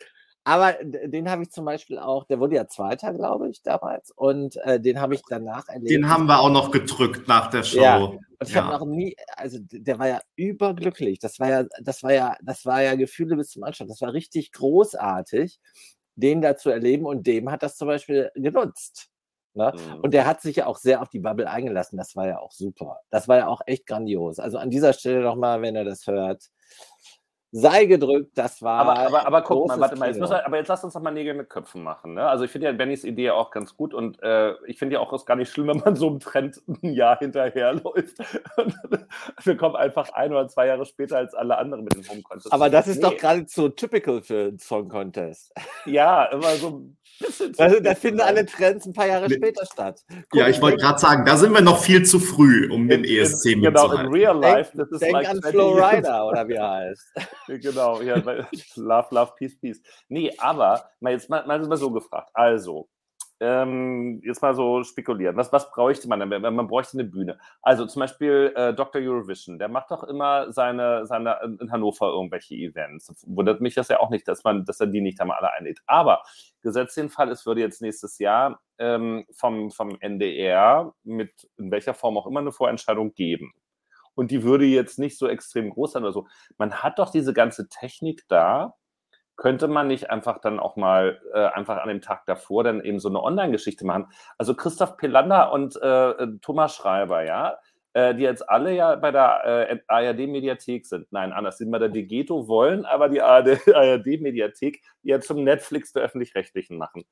Aber den habe ich zum Beispiel auch, der wurde ja Zweiter, glaube ich, damals. Und äh, den habe ich danach erlebt. Den haben wir auch noch gedrückt nach der Show. Ja. Und ich ja. habe noch nie, also der war ja überglücklich. Das war ja, das war ja, das war ja Gefühle bis zum Anschluss. Das war richtig großartig, den da zu erleben. Und dem hat das zum Beispiel genutzt. Ne? Mhm. Und der hat sich ja auch sehr auf die Bubble eingelassen. Das war ja auch super. Das war ja auch echt grandios. Also an dieser Stelle nochmal, wenn er das hört, sei gedrückt, das war. Aber, aber, aber guck mal, warte mal, jetzt wir, aber jetzt lass uns doch mal Nägel mit Köpfen machen. Ne? Also ich finde ja Bennys Idee auch ganz gut und äh, ich finde ja auch, es ist gar nicht schlimm, wenn man so einem Trend ein Jahr hinterherläuft. (laughs) wir kommen einfach ein oder zwei Jahre später als alle anderen mit dem Home Contest. Aber das ist nee. doch geradezu typical für einen Song Contest. Ja, immer so ein. Also, da finden alle Trends ein paar Jahre nee. später statt. Guck, ja, ich wollte gerade sagen, da sind wir noch viel zu früh, um in, den ESC in, Genau, in Real Life. Denk, das ist denk like an Flow Rider oder wie er heißt. (laughs) genau, ja, Love, Love, Peace, Peace. Nee, aber mal jetzt mal, mal so gefragt. Also, ähm, jetzt mal so spekulieren. Was, was bräuchte man denn? Man bräuchte eine Bühne. Also zum Beispiel äh, Dr. Eurovision, der macht doch immer seine, seine in Hannover irgendwelche Events. Wundert mich das ja auch nicht, dass man, dass er die nicht einmal alle einlädt. Aber gesetzt den Fall, es würde jetzt nächstes Jahr ähm, vom, vom NDR mit in welcher Form auch immer eine Vorentscheidung geben und die würde jetzt nicht so extrem groß sein oder so. Man hat doch diese ganze Technik da. Könnte man nicht einfach dann auch mal äh, einfach an dem Tag davor dann eben so eine Online-Geschichte machen? Also Christoph Pelander und äh, äh Thomas Schreiber, ja, äh, die jetzt alle ja bei der äh, ARD-Mediathek sind. Nein, anders sind bei der Degeto wollen, aber die ARD-Mediathek (laughs) ja zum Netflix der Öffentlich-Rechtlichen machen.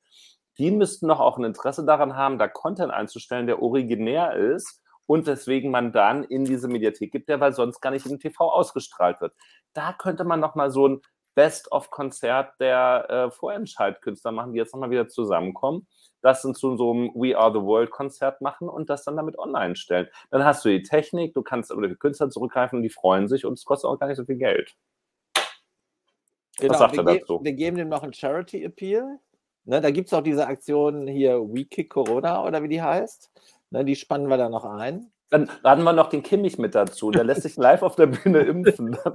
Die müssten doch auch ein Interesse daran haben, da Content einzustellen, der originär ist und weswegen man dann in diese Mediathek gibt, der weil sonst gar nicht im TV ausgestrahlt wird. Da könnte man nochmal so ein Best-of-Konzert der äh, Vorentscheidkünstler machen, die jetzt nochmal wieder zusammenkommen, das in zu so einem We Are the World-Konzert machen und das dann damit online stellen. Dann hast du die Technik, du kannst über die Künstler zurückgreifen und die freuen sich und es kostet auch gar nicht so viel Geld. Genau, Was sagt er dazu? Wir geben dem noch einen Charity-Appeal. Ne, da gibt es auch diese Aktion hier We Kick Corona oder wie die heißt. Ne, die spannen wir da noch ein. Dann laden wir noch den Kimmich mit dazu. Der lässt sich live auf der Bühne impfen. (laughs)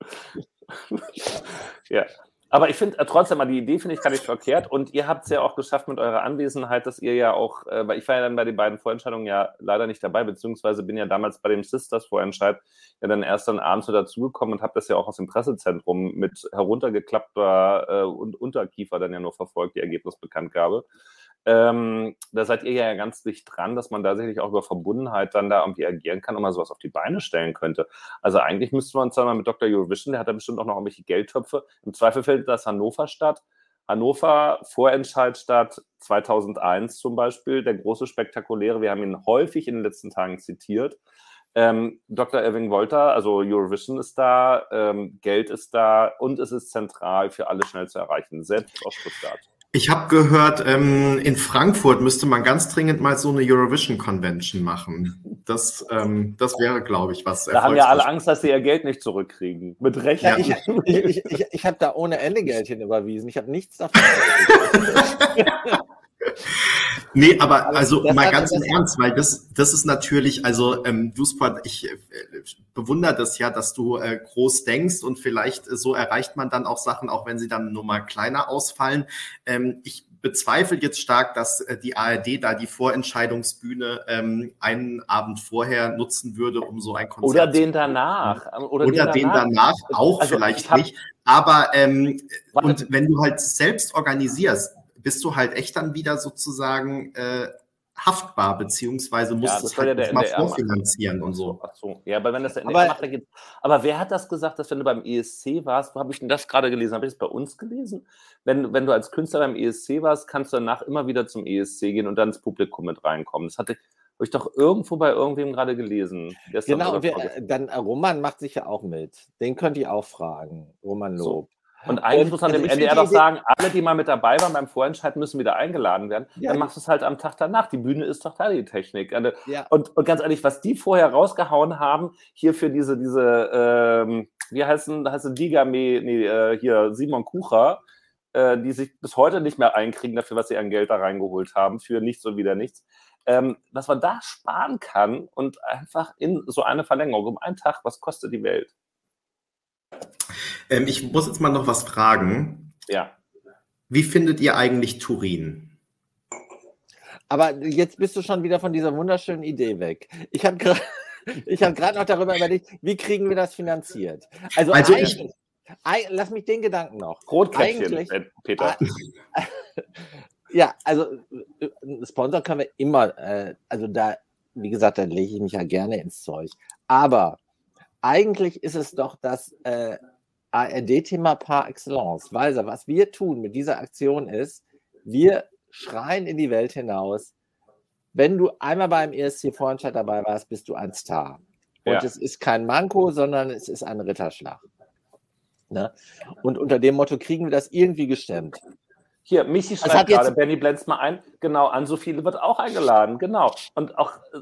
(laughs) (laughs) ja. Aber ich finde äh, trotzdem mal, die Idee finde ich gar nicht verkehrt. Und ihr habt es ja auch geschafft mit eurer Anwesenheit, dass ihr ja auch, äh, weil ich war ja dann bei den beiden Vorentscheidungen ja leider nicht dabei, beziehungsweise bin ja damals bei dem Sisters Vorentscheid ja dann erst dann abends so dazugekommen und habe das ja auch aus dem Pressezentrum mit heruntergeklappter äh, und Unterkiefer dann ja nur verfolgt, die Ergebnisbekanntgabe. Ähm, da seid ihr ja ganz dicht dran, dass man tatsächlich auch über Verbundenheit dann da irgendwie agieren kann und mal sowas auf die Beine stellen könnte. Also eigentlich müsste man uns mal mit Dr. Eurovision, der hat da bestimmt auch noch irgendwelche Geldtöpfe. Im Zweifel findet das Hannover statt. Hannover, Vorentscheidstadt 2001 zum Beispiel, der große spektakuläre, wir haben ihn häufig in den letzten Tagen zitiert. Ähm, Dr. Irving Wolter, also Eurovision ist da, ähm, Geld ist da und es ist zentral für alle schnell zu erreichen, selbst aus Stuttgart. Ich habe gehört, ähm, in Frankfurt müsste man ganz dringend mal so eine Eurovision Convention machen. Das, ähm, das wäre, glaube ich, was. Da haben ja alle Angst, dass sie ihr Geld nicht zurückkriegen. Mit Recht. Ja, ich, ich, ich, ich habe da ohne Ende Geld hin überwiesen. Ich habe nichts davon. (laughs) Nee, aber also das mal ganz im Ernst, weil das, das ist natürlich, also ähm, Dusport, ich äh, bewundere das ja, dass du äh, groß denkst und vielleicht äh, so erreicht man dann auch Sachen, auch wenn sie dann nur mal kleiner ausfallen. Ähm, ich bezweifle jetzt stark, dass äh, die ARD da die Vorentscheidungsbühne ähm, einen Abend vorher nutzen würde, um so ein Konzert Oder den danach. Oder, Oder den, danach, den danach auch also vielleicht hab, nicht. Aber ähm, und wenn du halt selbst organisierst, bist du halt echt dann wieder sozusagen äh, haftbar, beziehungsweise musst ja, es halt ja mal vorfinanzieren und so. Ach so, ja, aber wenn das der NDR aber, macht, dann geht Aber wer hat das gesagt, dass wenn du beim ESC warst, wo habe ich denn das gerade gelesen? Habe ich das bei uns gelesen? Wenn, wenn du als Künstler beim ESC warst, kannst du danach immer wieder zum ESC gehen und dann ins Publikum mit reinkommen. Das hatte habe ich doch irgendwo bei irgendwem gerade gelesen. Genau, wir, dann äh, Roman macht sich ja auch mit. Den könnt ihr auch fragen, Roman Lob. So. Und eigentlich und, muss man dem NDR doch sagen, alle, die mal mit dabei waren beim Vorentscheid, müssen wieder eingeladen werden. Ja, dann machst du es halt am Tag danach. Die Bühne ist doch da, die Technik. Ja. Und, und ganz ehrlich, was die vorher rausgehauen haben, hier für diese, diese ähm, wie heißen, heißt Digame, nee, äh, hier Simon Kucher, äh, die sich bis heute nicht mehr einkriegen dafür, was sie an Geld da reingeholt haben, für nichts und wieder nichts. Ähm, was man da sparen kann und einfach in so eine Verlängerung um einen Tag, was kostet die Welt? Ähm, ich muss jetzt mal noch was fragen. Ja. Wie findet ihr eigentlich Turin? Aber jetzt bist du schon wieder von dieser wunderschönen Idee weg. Ich habe gerade (laughs) ich hab noch darüber überlegt, wie kriegen wir das finanziert? Also, also ich, lass mich den Gedanken noch. Rotkäppchen, Peter. (laughs) ja, also äh, Sponsor können wir immer, äh, also da, wie gesagt, da lege ich mich ja gerne ins Zeug. Aber eigentlich ist es doch das äh, ARD-Thema par excellence. Weiser, was wir tun mit dieser Aktion ist, wir schreien in die Welt hinaus, wenn du einmal beim ESC-Vorentscheid dabei warst, bist du ein Star. Und ja. es ist kein Manko, sondern es ist ein Ritterschlag. Ne? Und unter dem Motto kriegen wir das irgendwie gestemmt. Hier, Michi schreibt gerade, Benny blend's mal ein. Genau, an so viele wird auch eingeladen. Genau. Und auch äh,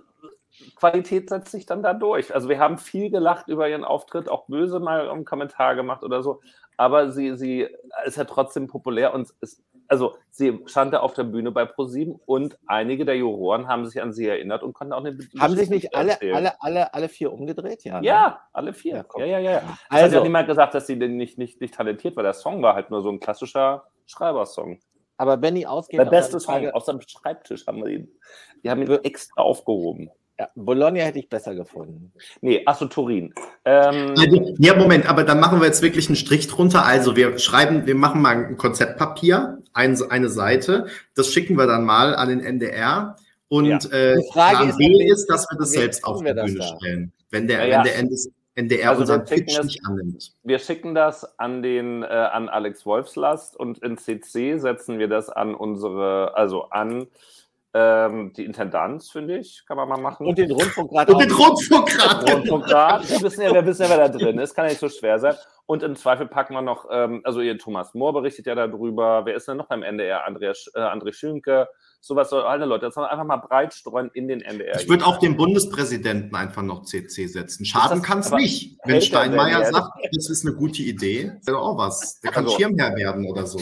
Qualität setzt sich dann da durch. Also wir haben viel gelacht über ihren Auftritt, auch böse mal einen Kommentar gemacht oder so, aber sie, sie ist ja trotzdem populär und ist, also sie stand da auf der Bühne bei ProSieben und einige der Juroren haben sich an sie erinnert und konnten auch eine Haben sich nicht alle, alle, alle, alle vier umgedreht? Ja, ne? ja alle vier. Ja, ja, ja. ja. Es also, hat ja niemand gesagt, dass sie denn nicht, nicht, nicht talentiert war. Der Song war halt nur so ein klassischer Schreibersong. Aber Benny ausgehend. Der beste Song auf seinem Schreibtisch haben wir ihn. Die haben ihn extra aufgehoben. Ja, Bologna hätte ich besser gefunden. Nee, achso, Turin. Ähm, also, ja, Moment, aber dann machen wir jetzt wirklich einen Strich drunter. Also wir schreiben, wir machen mal ein Konzeptpapier, ein, eine Seite, das schicken wir dann mal an den NDR. Und ja. äh, Plan ist, B ist, dass wir das selbst auf die Bühne stellen, wenn der, ja, wenn der NDR also unseren Pitch das, nicht annimmt. Wir schicken das an den äh, an Alex Wolfslast und in CC setzen wir das an unsere, also an ähm, die Intendanz, finde ich, kann man mal machen. Und den Rundfunkrat. Und den Rundfunkrat. Rundfunkrat. Wir wissen, ja, wir wissen ja, wer da drin ist. Kann ja nicht so schwer sein. Und im Zweifel packen wir noch, ähm, also ihr Thomas Mohr berichtet ja darüber. Wer ist denn noch beim NDR? Andreas, äh, André Schünke. Sowas soll alle Leute. Das einfach mal breit streuen in den NDR. Ich würde auch den Bundespräsidenten einfach noch CC setzen. Schaden kann es nicht. Wenn Steinmeier sagt, das ist eine gute Idee, wäre auch was. Der kann also, Schirmherr werden oder so.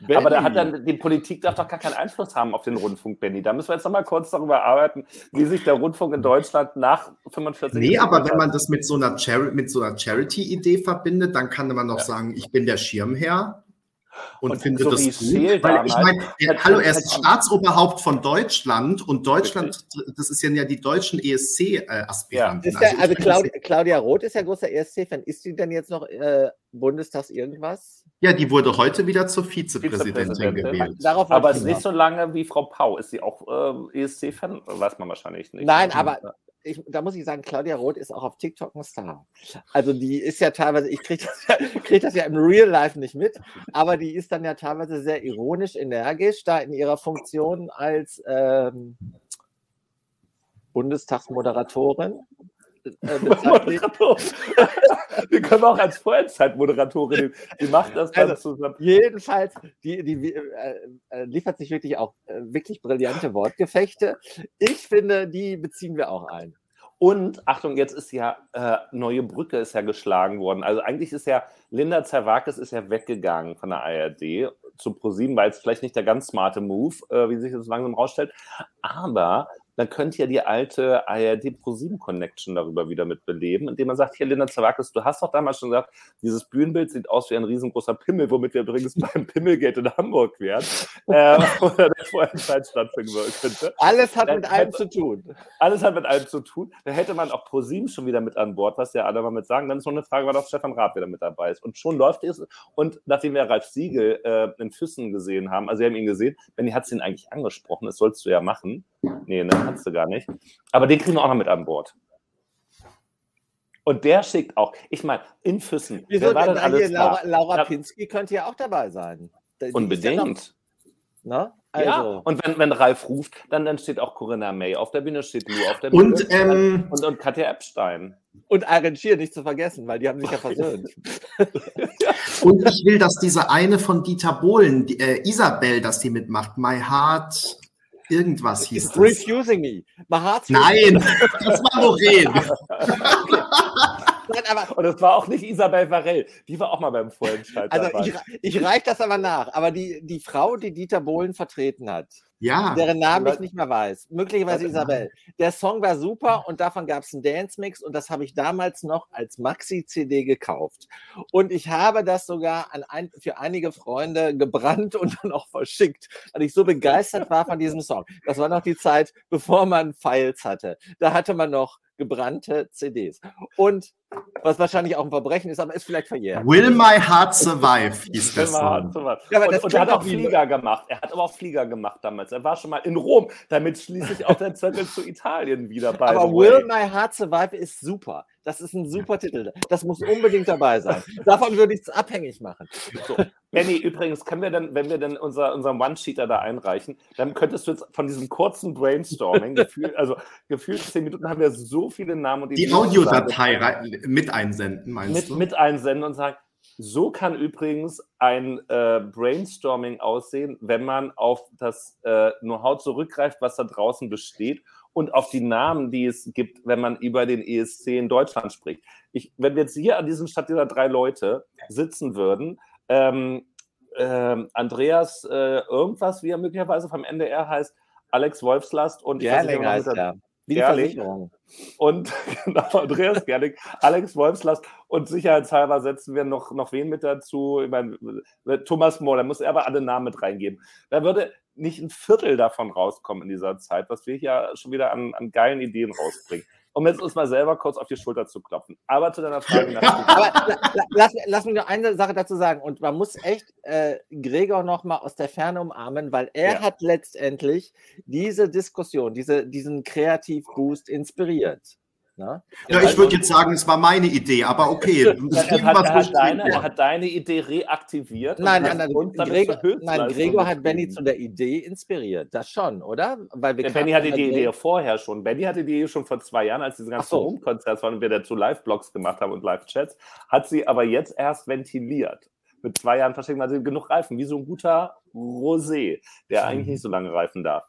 Benny. Aber da hat dann, die Politik darf doch gar keinen Einfluss haben auf den Rundfunk, Benny. Da müssen wir jetzt noch mal kurz darüber arbeiten, wie sich der Rundfunk in Deutschland nach 45 Nee, aber wenn man das mit so einer, Chari so einer Charity-Idee verbindet, dann kann man noch ja. sagen, ich bin der Schirmherr und, und finde so das gut. Weil ich meine, hallo, er ist Staatsoberhaupt von Deutschland und Deutschland, das ist ja die deutschen ESC-Aspiranten. Ja. also, also Claudia, Claudia, Roth ist ja großer ESC-Fan. Ist sie denn jetzt noch äh, Bundestags irgendwas? Ja, die wurde heute wieder zur Vizepräsidentin, Vizepräsidentin. gewählt. Darauf aber es ist nicht so lange wie Frau Pau. Ist sie auch äh, ESC-Fan? Weiß man wahrscheinlich nicht. Nein, aber ich, da muss ich sagen, Claudia Roth ist auch auf TikTok ein Star. Also die ist ja teilweise, ich kriege das, ja, (laughs) krieg das ja im Real Life nicht mit, aber die ist dann ja teilweise sehr ironisch, energisch da in ihrer Funktion als ähm, Bundestagsmoderatorin. Äh, (laughs) (laughs) Wir können auch als Vollzeitmoderatorin, die macht das dann also, zusammen. Jedenfalls, die, die äh, äh, liefert sich wirklich auch äh, wirklich brillante Wortgefechte. Ich finde, die beziehen wir auch ein. Und Achtung, jetzt ist ja äh, neue Brücke ist ja geschlagen worden. Also eigentlich ist ja Linda Zerwakis ist ja weggegangen von der ARD zu ProSieben, weil es vielleicht nicht der ganz smarte Move, äh, wie sich das langsam rausstellt. Aber dann könnt ihr die alte ARD Pro7 Connection darüber wieder mit beleben, indem man sagt, hier Linda Zawakis, du hast doch damals schon gesagt, dieses Bühnenbild sieht aus wie ein riesengroßer Pimmel, womit wir übrigens (laughs) beim Pimmelgate in Hamburg wären, äh, (laughs) oder der Vorentscheid stattfinden könnte. Alles hat dann mit allem zu tun. Alles hat mit allem zu tun. Da hätte man auch Pro7 schon wieder mit an Bord, was ja alle mal mit sagen. Dann ist noch eine Frage, wann auch Stefan Raab wieder mit dabei ist. Und schon läuft es. Und nachdem wir Ralf Siegel äh, in Füssen gesehen haben, also wir haben ihn gesehen, Benny hat es ihn eigentlich angesprochen, das sollst du ja machen. Nee, ne, kannst du gar nicht. Aber den kriegen wir auch noch mit an Bord. Und der schickt auch, ich meine, in Füssen. Wieso, wer war denn alles Laura, Laura Pinsky könnte ja auch dabei sein. Die Unbedingt. Ja, noch, also. ja, und wenn, wenn Ralf ruft, dann, dann steht auch Corinna May auf der Bühne, steht Lou auf der Bühne. Und, ähm, und, und Katja Epstein. Und Arrangier nicht zu vergessen, weil die haben sich ja versöhnt. (laughs) und ich will, dass diese eine von Dieter Bohlen, die, äh, Isabel, dass die mitmacht. My Heart Irgendwas hieß It's das. Refusing me. Nein, (laughs) das war Lorraine. (laughs) Nein, aber und das war auch nicht Isabel Varell. Die war auch mal beim Vorentscheid. Also ich, ich reiche das aber nach. Aber die, die Frau, die Dieter Bohlen vertreten hat, ja. Deren Namen ich nicht mehr weiß. Möglicherweise Isabel. Der Song war super und davon gab es einen Dance-Mix und das habe ich damals noch als Maxi-CD gekauft. Und ich habe das sogar an ein, für einige Freunde gebrannt und dann auch verschickt, weil ich so begeistert war von diesem Song. Das war noch die Zeit, bevor man Files hatte. Da hatte man noch gebrannte CDs. Und was wahrscheinlich auch ein Verbrechen ist, aber ist vielleicht verjährt. Will My Heart Survive hieß das. Ja, aber und, und er hat auch Flieger gemacht. Er hat aber auch Flieger gemacht damals. Er war schon mal in Rom. Damit schließe ich (laughs) auch den Zettel zu Italien wieder bei. Aber Will My Heart Survive ist super. Das ist ein super Titel. Das muss unbedingt dabei sein. Davon würde ich es abhängig machen. So. Benny, übrigens, können wir dann, wenn wir dann unser, unseren One-Sheeter da einreichen, dann könntest du jetzt von diesem kurzen Brainstorming, gefühlt, also gefühlt zehn Minuten haben wir so viele Namen und die Audiodatei mit einsenden, meinst mit, du? Mit einsenden und sagen, so kann übrigens ein äh, Brainstorming aussehen, wenn man auf das äh, Know-how zurückgreift, was da draußen besteht und auf die Namen, die es gibt, wenn man über den ESC in Deutschland spricht. Ich, wenn wir jetzt hier an diesem Stadt dieser drei Leute sitzen würden, ähm, ähm, Andreas äh, irgendwas, wie er möglicherweise vom NDR heißt, Alex Wolfslast und Gerling heißt er. Gerling. Und (laughs) genau, Andreas Gerling, Alex Wolfslast und sicherheitshalber setzen wir noch, noch wen mit dazu. Ich meine, Thomas Mohr, da muss er aber alle Namen mit reingeben. Da würde nicht ein Viertel davon rauskommen in dieser Zeit, was wir hier schon wieder an, an geilen Ideen rausbringen. Um jetzt uns mal selber kurz auf die Schulter zu klopfen. Aber zu deiner Frage nach. Aber lass, lass mich noch eine Sache dazu sagen. Und man muss echt äh, Gregor noch mal aus der Ferne umarmen, weil er ja. hat letztendlich diese Diskussion, diese, diesen Kreativboost inspiriert. Ne? Ja, ich würde jetzt sagen, es war meine Idee, aber okay. (laughs) er, hat, er, hat deine, er, hat, deine, Idee reaktiviert. Nein, nein, nein, Gregor, nein Gregor hat Benny zu der Idee inspiriert. Das schon, oder? Weil wir ja, Benny hatte die Idee vorher schon. Benny hatte die Idee schon vor zwei Jahren, als diese ganzen so. Home-Konzerts waren und wir dazu Live-Blogs gemacht haben und Live-Chats. Hat sie aber jetzt erst ventiliert. Mit zwei Jahren verschenkt man sie genug Reifen, wie so ein guter Rosé, der eigentlich nicht so lange reifen darf.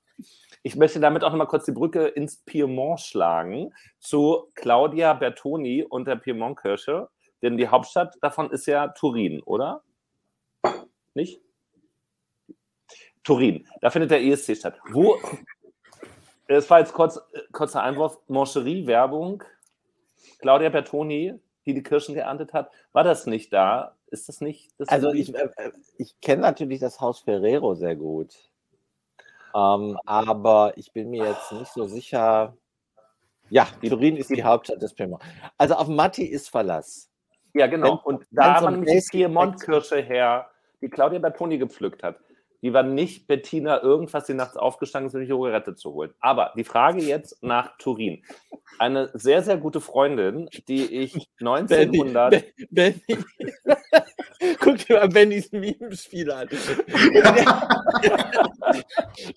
Ich möchte damit auch noch mal kurz die Brücke ins Piemont schlagen zu Claudia Bertoni und der Piemont-Kirche. Denn die Hauptstadt davon ist ja Turin, oder? Nicht? Turin. Da findet der ESC statt. Wo? Es war jetzt kurz, kurzer Einwurf. Moncherie-Werbung. Claudia Bertoni, die die Kirschen geerntet hat. War das nicht da? Ist das nicht? Das also ich, äh, ich kenne natürlich das Haus Ferrero sehr gut. Ähm, aber ich bin mir jetzt nicht so sicher. Ja, Turin ist die Hauptstadt des Piemont. Also auf Matti ist Verlass. Ja, genau. Wenn, und da war nämlich die Piemont-Kirsche her, die Claudia Bertoni gepflückt hat. Die war nicht Bettina irgendwas, die nachts aufgestanden ist, um die Zigarette zu holen. Aber die Frage jetzt nach Turin. eine sehr, sehr gute Freundin, die ich (laughs) 1900. Benny, Benny. (laughs) Guck dir mal Bennys Mimenspiel an. (laughs)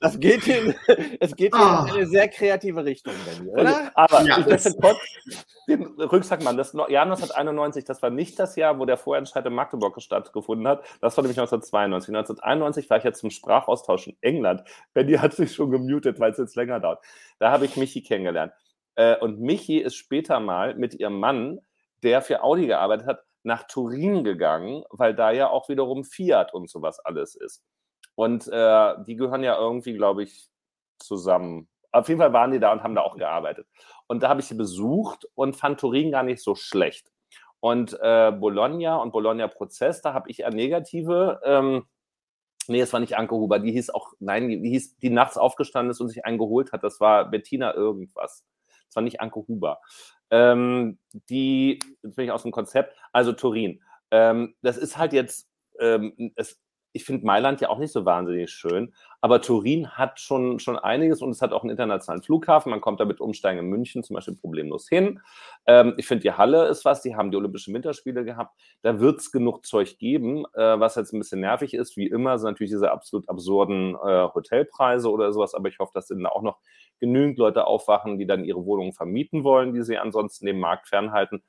das geht in, es geht in Ah. eine sehr kreative Richtung, Benny, oder? Aber Ja, ich möchte kurz den Rücksack machen. Das Jahr 1991, das war nicht das Jahr, wo der Vorentscheid in Magdeburg stattgefunden hat. Das war nämlich 1992. 1991 war ich jetzt zum Sprachaustausch in England. Benny (laughs) hat sich schon gemutet, weil es jetzt länger dauert. Da habe ich Michi kennengelernt. Äh, Und Michi ist später mal mit ihrem Mann, der für Audi gearbeitet hat, nach Turin gegangen, weil da ja auch wiederum Fiat und sowas alles ist. Und äh, die gehören ja irgendwie, glaube ich, zusammen. Auf jeden Fall waren die da und haben da auch gearbeitet. Und da habe ich sie besucht und fand Turin gar nicht so schlecht. Und äh, Bologna und Bologna-Prozess, da habe ich eher negative. Ähm, nee, es war nicht Anke Huber, die hieß auch, nein, die hieß, die nachts aufgestanden ist und sich einen geholt hat. Das war Bettina irgendwas. Das war nicht Anke Huber. Ähm, die, jetzt bin ich aus dem Konzept, also Turin. Ähm, das ist halt jetzt, ähm, es, ich finde Mailand ja auch nicht so wahnsinnig schön, aber Turin hat schon, schon einiges und es hat auch einen internationalen Flughafen. Man kommt da mit Umsteigen in München zum Beispiel problemlos hin. Ähm, ich finde, die Halle ist was, die haben die Olympischen Winterspiele gehabt. Da wird es genug Zeug geben, äh, was jetzt ein bisschen nervig ist. Wie immer sind natürlich diese absolut absurden äh, Hotelpreise oder sowas, aber ich hoffe, dass dann auch noch genügend Leute aufwachen, die dann ihre Wohnungen vermieten wollen, die sie ansonsten dem Markt fernhalten.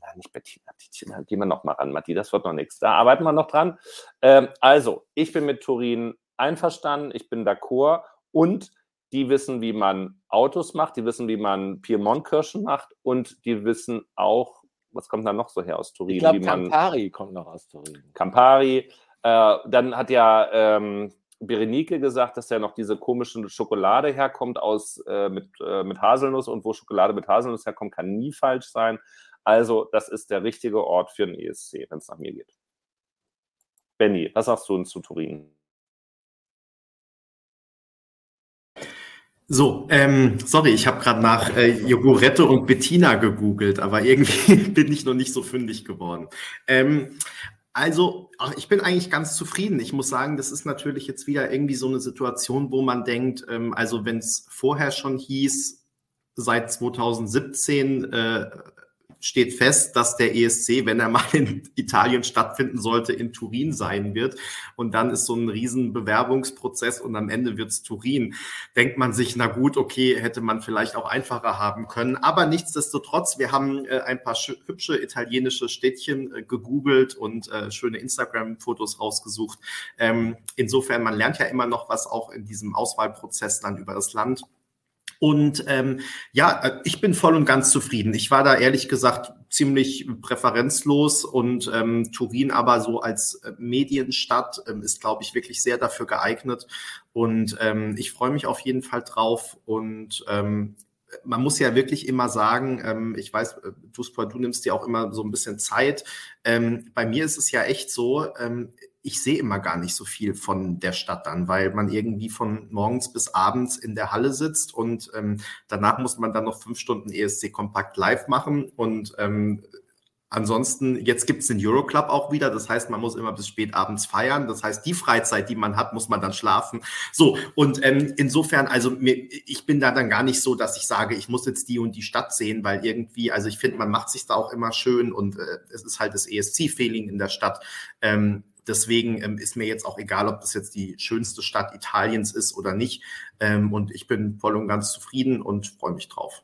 Na, nicht Bettina, Bettina, gehen wir noch mal ran, Matti, das wird noch nichts. Da arbeiten wir noch dran. Ähm, also, ich bin mit Turin einverstanden, ich bin d'accord und die wissen, wie man Autos macht, die wissen, wie man Piemont-Kirschen macht und die wissen auch, was kommt da noch so her aus Turin? Ich glaube, wie man Campari kommt noch aus Turin. Campari. Äh, dann hat ja ähm, Berenike gesagt, dass ja noch diese komische Schokolade herkommt aus äh, mit, äh, mit Haselnuss und wo Schokolade mit Haselnuss herkommt, kann nie falsch sein. Also, das ist der richtige Ort für ein ESC, wenn es nach mir geht. Benny, was sagst du uns zu Turin? So, ähm, sorry, ich habe gerade nach äh, Jogurette und Bettina gegoogelt, aber irgendwie (laughs) bin ich noch nicht so fündig geworden. Ähm, also, ach, ich bin eigentlich ganz zufrieden. Ich muss sagen, das ist natürlich jetzt wieder irgendwie so eine Situation, wo man denkt, ähm, also wenn es vorher schon hieß, seit 2017 äh, steht fest, dass der ESC, wenn er mal in Italien stattfinden sollte, in Turin sein wird. Und dann ist so ein riesen Bewerbungsprozess und am Ende wird's Turin. Denkt man sich, na gut, okay, hätte man vielleicht auch einfacher haben können. Aber nichtsdestotrotz, wir haben äh, ein paar hübsche italienische Städtchen äh, gegoogelt und äh, schöne Instagram-Fotos rausgesucht. Ähm, insofern, man lernt ja immer noch was auch in diesem Auswahlprozess dann über das Land. Und ähm, ja, äh, ich bin voll und ganz zufrieden. Ich war da ehrlich gesagt ziemlich präferenzlos und ähm, Turin aber so als äh, Medienstadt ähm, ist, glaube ich, wirklich sehr dafür geeignet. Und ähm, ich freue mich auf jeden Fall drauf. Und ähm, man muss ja wirklich immer sagen, ähm, ich weiß, äh, Duspor, du nimmst dir auch immer so ein bisschen Zeit. Ähm, bei mir ist es ja echt so, ähm, ich sehe immer gar nicht so viel von der Stadt dann, weil man irgendwie von morgens bis abends in der Halle sitzt und ähm, danach muss man dann noch fünf Stunden ESC Kompakt live machen und ähm, Ansonsten, jetzt gibt es den Euroclub auch wieder. Das heißt, man muss immer bis spät abends feiern. Das heißt, die Freizeit, die man hat, muss man dann schlafen. So, und ähm, insofern, also mir, ich bin da dann gar nicht so, dass ich sage, ich muss jetzt die und die Stadt sehen, weil irgendwie, also ich finde, man macht sich da auch immer schön und äh, es ist halt das ESC-Feeling in der Stadt. Ähm, deswegen ähm, ist mir jetzt auch egal, ob das jetzt die schönste Stadt Italiens ist oder nicht. Ähm, und ich bin voll und ganz zufrieden und freue mich drauf.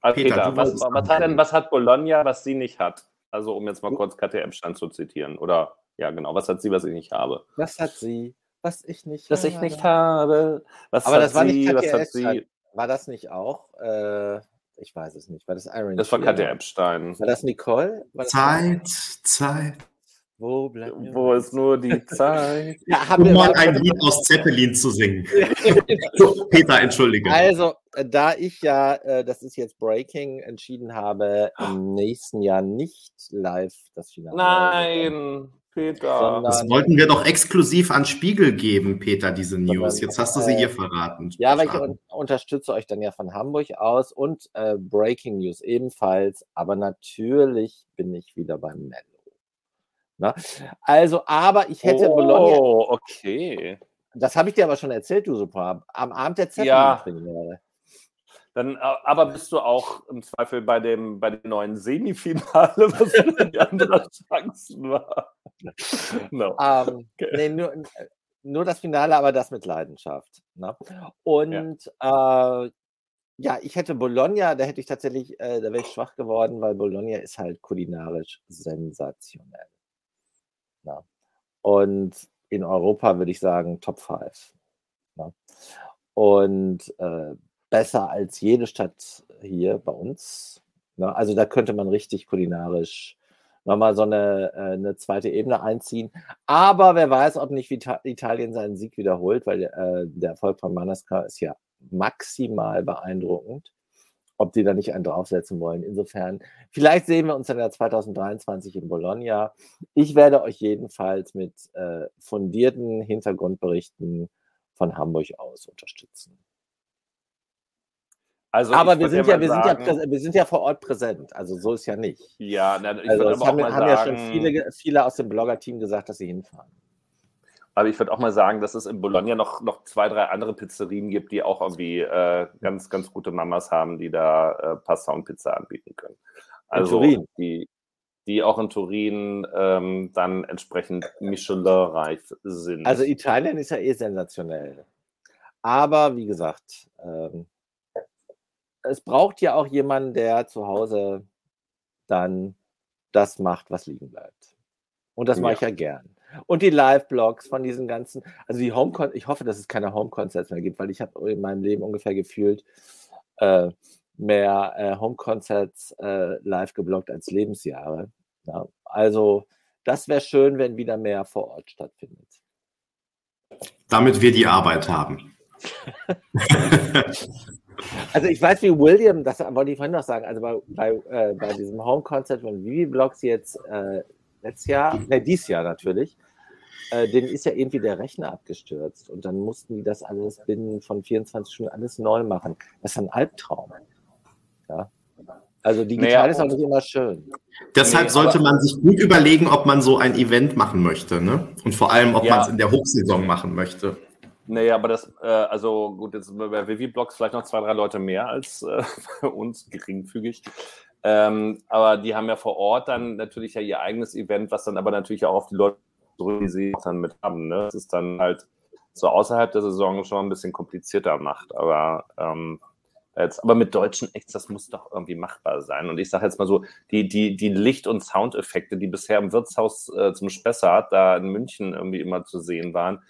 Also Peter, was, was, hat denn, was hat Bologna, was sie nicht hat? Also, um jetzt mal kurz KTM-Stand zu zitieren. Oder, ja, genau, was hat sie, was ich nicht habe? Was hat sie, was ich nicht Was ich nicht habe. Was Aber hat das war sie, nicht was KTM hat sie? War das nicht auch? Äh, ich weiß es nicht. War das Iron Das war Shear? KTM Stein. War das Nicole? War das Zeit, Zeit. Wo bleibt mir Wo ist nur die Zeit? Ja, haben Um mal ein Lied aus Zeppelin zu singen. (laughs) So, Peter, entschuldige. Also, äh, da ich ja, äh, das ist jetzt Breaking, entschieden habe, im nächsten Jahr nicht live das Finale. Nein, Peter. Das wollten wir doch exklusiv an Spiegel geben, Peter, diese News. Jetzt hast du sie Äh, hier verraten. Ja, weil ich un unterstütze euch dann ja von Hamburg aus und äh, Breaking News ebenfalls. Aber natürlich bin ich wieder beim Mello. Na? Also, aber ich hätte Bologna, Oh, okay. das habe ich dir aber schon erzählt, du super, am Abend der Ja. Zeppelin-Premiere. Dann, aber bist du auch im Zweifel bei dem, bei dem neuen Semifinale, (laughs) was die andere Chancen war? (laughs) No. Um, ähm, okay. nee, nur, nur das Finale, aber das mit Leidenschaft. Ne? Und ja. Äh, ja, ich hätte Bologna, da hätte ich tatsächlich, äh, da wäre ich schwach geworden, weil Bologna ist halt kulinarisch sensationell. Ja. Und in Europa würde ich sagen Top 5. Ja. Und äh, besser als jede Stadt hier bei uns. Ne? Also da könnte man richtig kulinarisch nochmal so eine, äh, eine zweite Ebene einziehen. Aber wer weiß, ob nicht Italien seinen Sieg wiederholt, weil äh, der Erfolg von Manasca ist ja maximal beeindruckend, ob die da nicht einen draufsetzen wollen. Insofern, vielleicht sehen wir uns dann ja 2023 in Bologna. Ich werde euch jedenfalls mit äh, fundierten Hintergrundberichten von Hamburg aus unterstützen. Also Aber wir sind, ja, wir, sagen, sind ja, wir sind ja vor Ort präsent, also so ist ja nicht. Ja, na, ich also, würde haben, haben ja schon viele, viele aus dem Blogger-Team gesagt, dass sie hinfahren. Aber ich würde auch mal sagen, dass es in Bologna noch, noch zwei, drei andere Pizzerien gibt, die auch irgendwie äh, ganz, ganz gute Mamas haben, die da äh, Pasta und Pizza anbieten können. Also in Turin. Die, die auch in Turin ähm, dann entsprechend Michelin-reich sind. Also Italien ist ja eh sensationell. Aber wie gesagt, ähm, es braucht ja auch jemanden, der zu Hause dann das macht, was liegen bleibt. Und das mache ich ja gern. Und die Live-Blogs von diesen ganzen, also die home ich hoffe, dass es keine Home-Concerts mehr gibt, weil ich habe in meinem Leben ungefähr gefühlt äh, mehr äh, Home-Concerts äh, live gebloggt als Lebensjahre. Ja, also das wäre schön, wenn wieder mehr vor Ort stattfindet. Damit wir die Arbeit haben. (laughs) also ich weiß, wie William, das wollte ich vorhin noch sagen, also bei, bei, äh, bei diesem Home-Concert von Vivi Blogs jetzt äh, letztes Jahr, ne, dieses Jahr natürlich, äh, denen ist ja irgendwie der Rechner abgestürzt und dann mussten die das alles binnen von 24 Stunden alles neu machen. Das ist ein Albtraum. Ja. Also digital naja, ist auch nicht immer schön. Deshalb nee, sollte man sich gut überlegen, ob man so ein Event machen möchte, ne? Und vor allem, ob ja. man es in der Hochsaison machen möchte. Naja, aber das, äh, also gut, jetzt bei Vivi-Blogs vielleicht noch zwei, drei Leute mehr als äh, bei (laughs) uns, geringfügig. Ähm, aber die haben ja vor Ort dann natürlich ja ihr eigenes Event, was dann aber natürlich auch auf die Leute die sie dann mit haben. Ne? Das ist dann halt so außerhalb der Saison schon ein bisschen komplizierter macht. Aber ähm, jetzt, aber mit deutschen Acts, das muss doch irgendwie machbar sein. Und ich sage jetzt mal so, die, die, die Licht- und Soundeffekte, die bisher im Wirtshaus äh, zum Spessart da in München irgendwie immer zu sehen waren,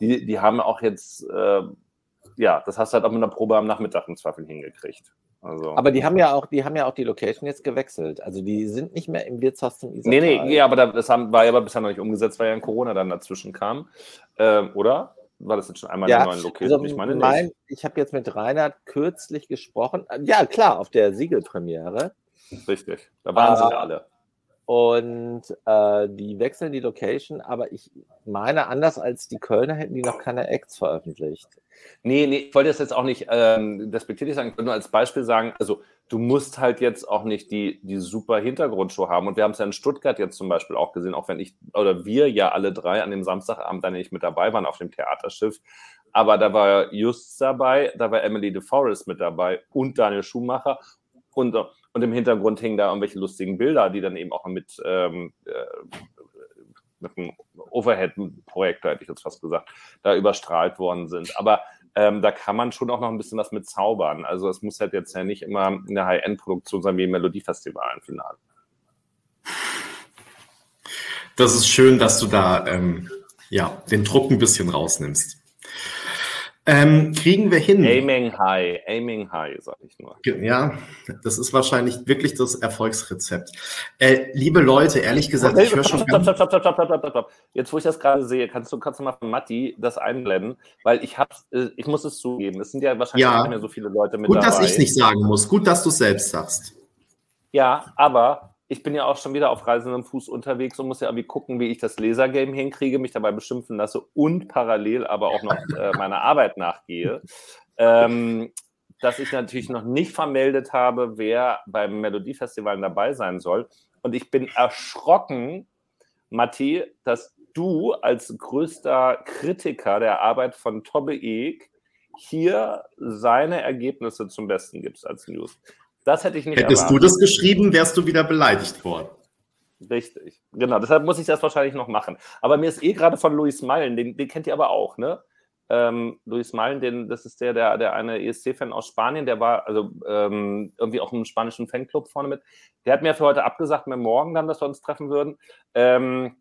die, die haben auch jetzt, äh, ja, das hast du halt auch mit einer Probe am Nachmittag im Zweifel hingekriegt. Also, Aber die haben ja auch, die haben ja auch die Location jetzt gewechselt. Also die sind nicht mehr im Wirtshaus zum Isartal. Nee, nee, ja, aber das haben, war ja aber bisher noch nicht umgesetzt, weil ja ein Corona dann dazwischen kam. Ähm, oder? War das jetzt schon einmal ja, in der neuen Location? Also ich meine mein, Ich habe jetzt mit Reinhard kürzlich gesprochen. Ja, klar, auf der Siegelpremiere. Richtig, da waren uh, sie ah. alle. Und äh, die wechseln die Location, aber ich meine, anders als die Kölner hätten die noch keine Acts veröffentlicht. Nee, nee, ich wollte das jetzt auch nicht ähm, despektierlich sagen, ich wollte nur als Beispiel sagen, also du musst halt jetzt auch nicht die, die super Hintergrundshow haben. Und wir haben es ja in Stuttgart jetzt zum Beispiel auch gesehen, auch wenn ich oder wir ja alle drei an dem Samstagabend dann nicht mit dabei waren auf dem Theaterschiff. Aber da war Just dabei, da war Emily DeForest mit dabei und Daniel Schumacher und, und im Hintergrund hingen da irgendwelche lustigen Bilder, die dann eben auch mit, ähm, äh, mit einem Overhead-Projektor, hätte ich jetzt fast gesagt, da überstrahlt worden sind. Aber ähm, da kann man schon auch noch ein bisschen was mit zaubern. Also es muss halt jetzt ja nicht immer eine High-End-Produktion sein wie Melodiefestival im Finale. Das ist schön, dass du da ähm, ja, den Druck ein bisschen rausnimmst. Ähm, kriegen wir hin. Aiming high, aiming high, sag ich nur. Ja, das ist wahrscheinlich wirklich das Erfolgsrezept. Äh, liebe Leute, ehrlich gesagt, ich höre schon. Stopp, stopp, stopp, stopp, stopp, stopp, stopp. Jetzt, wo ich das gerade sehe, kannst du, kannst du mal von Matti das einblenden, weil ich hab's, äh, ich muss es zugeben, es sind ja wahrscheinlich ja. nicht mehr so viele Leute mit Gut, dabei. Gut, dass ich nicht sagen muss. Gut, dass du es selbst sagst. Ja, aber ich bin ja auch schon wieder auf reisendem Fuß unterwegs und muss ja irgendwie gucken, wie ich das Lasergame hinkriege, mich dabei beschimpfen lasse und parallel aber auch noch äh, meiner Arbeit nachgehe. (laughs) Ähm, dass ich natürlich noch nicht vermeldet habe, wer beim Melodiefestival dabei sein soll. Und ich bin erschrocken, Matti, dass du als größter Kritiker der Arbeit von Tobbe Eek hier seine Ergebnisse zum Besten gibst als News. Das hätte ich nicht Hättest erwartet. du das geschrieben, wärst du wieder beleidigt worden. Richtig, genau. Deshalb muss ich das wahrscheinlich noch machen. Aber mir ist eh gerade von Luis Meilen, den, den kennt ihr aber auch, ne? Ähm, Luis Malen, den, das ist der, der, der eine ESC-Fan aus Spanien, der war also ähm, irgendwie auch im spanischen Fanclub vorne mit. Der hat mir für heute abgesagt, mir morgen dann, dass wir uns treffen würden. Ähm,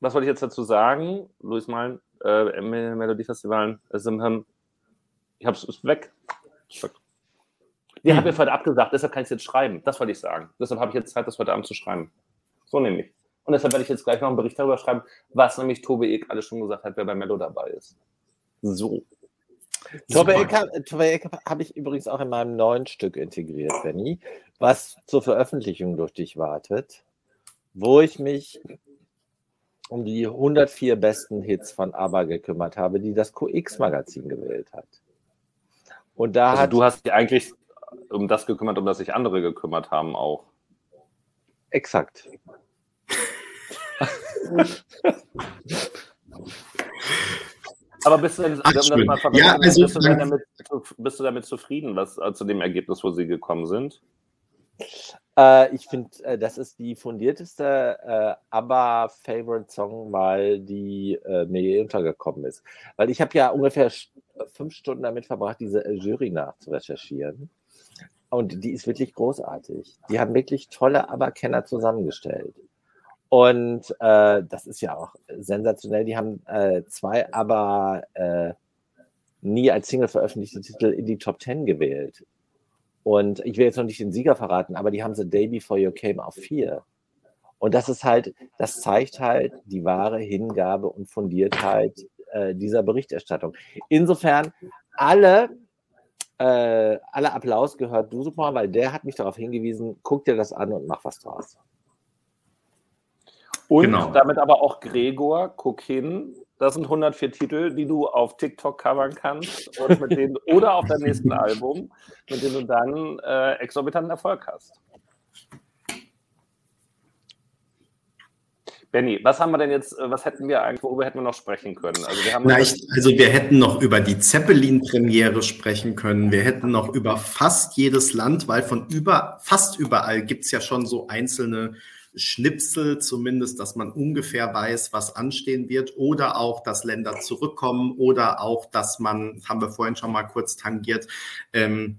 was wollte ich jetzt dazu sagen? Luis Malen, äh, Melodiefestivalen, äh, ich hab's ist weg. Die hm. hat mir heute abgesagt, deshalb kann ich es jetzt schreiben. Das wollte ich sagen. Deshalb habe ich jetzt Zeit, das heute Abend zu schreiben. So nämlich. Und deshalb werde ich jetzt gleich noch einen Bericht darüber schreiben, was nämlich Tobe Ek alles schon gesagt hat, wer bei Mello dabei ist. So. Tobe Ek habe ich übrigens auch in meinem neuen Stück integriert, Benny, was zur Veröffentlichung durch dich wartet, wo ich mich um die 104 besten Hits von ABBA gekümmert habe, die das QX-Magazin gewählt hat. Und da also hat du hast eigentlich um das gekümmert, um das sich andere gekümmert haben auch. Exakt. (laughs) Aber bist du, denn, Ach, um mal ja, also, bist, du damit, bist du damit zufrieden, was, äh, zu dem Ergebnis, wo sie gekommen sind? Äh, ich finde, äh, das ist die fundierteste äh, ABBA-Favorite-Song, weil die äh, mir untergekommen ist. Weil ich habe ja ungefähr fünf Stunden damit verbracht, diese äh, Jury nachzurecherchieren. Und die ist wirklich großartig. Die haben wirklich tolle ABBA-Kenner zusammengestellt. Und äh, das ist ja auch sensationell. Die haben äh, zwei aber äh, nie als Single veröffentlichte Titel in die Top Ten gewählt. Und ich will jetzt noch nicht den Sieger verraten, aber die haben The Day Before You Came auf vier. Und das ist halt, das zeigt halt die wahre Hingabe und Fundiertheit äh, dieser Berichterstattung. Insofern, alle, äh, alle Applaus gehört du super, weil der hat mich darauf hingewiesen, guck dir das an und mach was draus. Und genau. damit aber auch Gregor, guck hin, das sind 104 Titel, die du auf TikTok covern kannst und mit denen, oder auf deinem nächsten (laughs) Album, mit denen du dann äh, exorbitanten Erfolg hast. Benny, was haben wir denn jetzt, äh, was hätten wir eigentlich, worüber hätten wir noch sprechen können? Also wir, haben Na, ich, also wir hätten noch über die Zeppelin-Premiere sprechen können. Wir hätten noch über fast jedes Land, weil von über, fast überall gibt es ja schon so einzelne Schnipsel zumindest, dass man ungefähr weiß, was anstehen wird oder auch, dass Länder zurückkommen oder auch, dass man, haben wir vorhin schon mal kurz tangiert, ähm,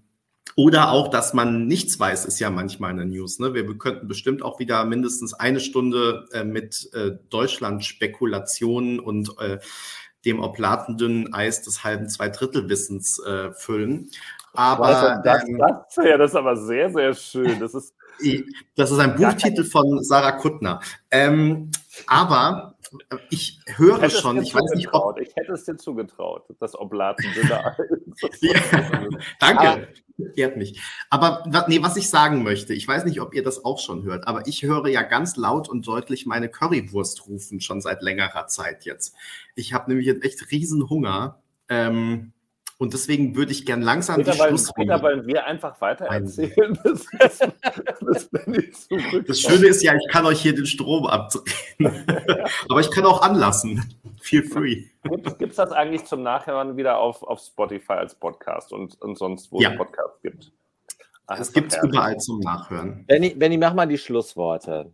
oder auch, dass man nichts weiß, ist ja manchmal eine News. Ne? Wir könnten bestimmt auch wieder mindestens eine Stunde äh, mit äh, Deutschland-Spekulationen und äh, dem oblatendünnen Eis des halben Zweidrittelwissens äh, füllen. Aber das, ähm, das, ja, das ist aber sehr, sehr schön. Das ist (laughs) das ist ein Buchtitel von Sarah Kuttner. Ähm, aber ich höre ich schon, ich weiß nicht, ob. Ich hätte es dir zugetraut, das Oblaten (laughs) ja, Danke, ehrt mich. Aber nee, was ich sagen möchte, ich weiß nicht, ob ihr das auch schon hört, aber ich höre ja ganz laut und deutlich meine Currywurst rufen, schon seit längerer Zeit jetzt. Ich habe nämlich jetzt echt riesen Hunger. Ähm, und deswegen würde ich gern langsam Peter, die Schluss Peter, wollen wir einfach weiter erzählen, bis, bis, bis Das Schöne ist ja, ich kann euch hier den Strom abdrehen. (laughs) Aber ich kann auch anlassen. Feel free. Gibt es das eigentlich zum Nachhören wieder auf, auf Spotify als Podcast und, und sonst, wo ja. es Podcasts gibt? Ach, es gibt es überall zum Nachhören. Benny, Benny, mach mal die Schlussworte.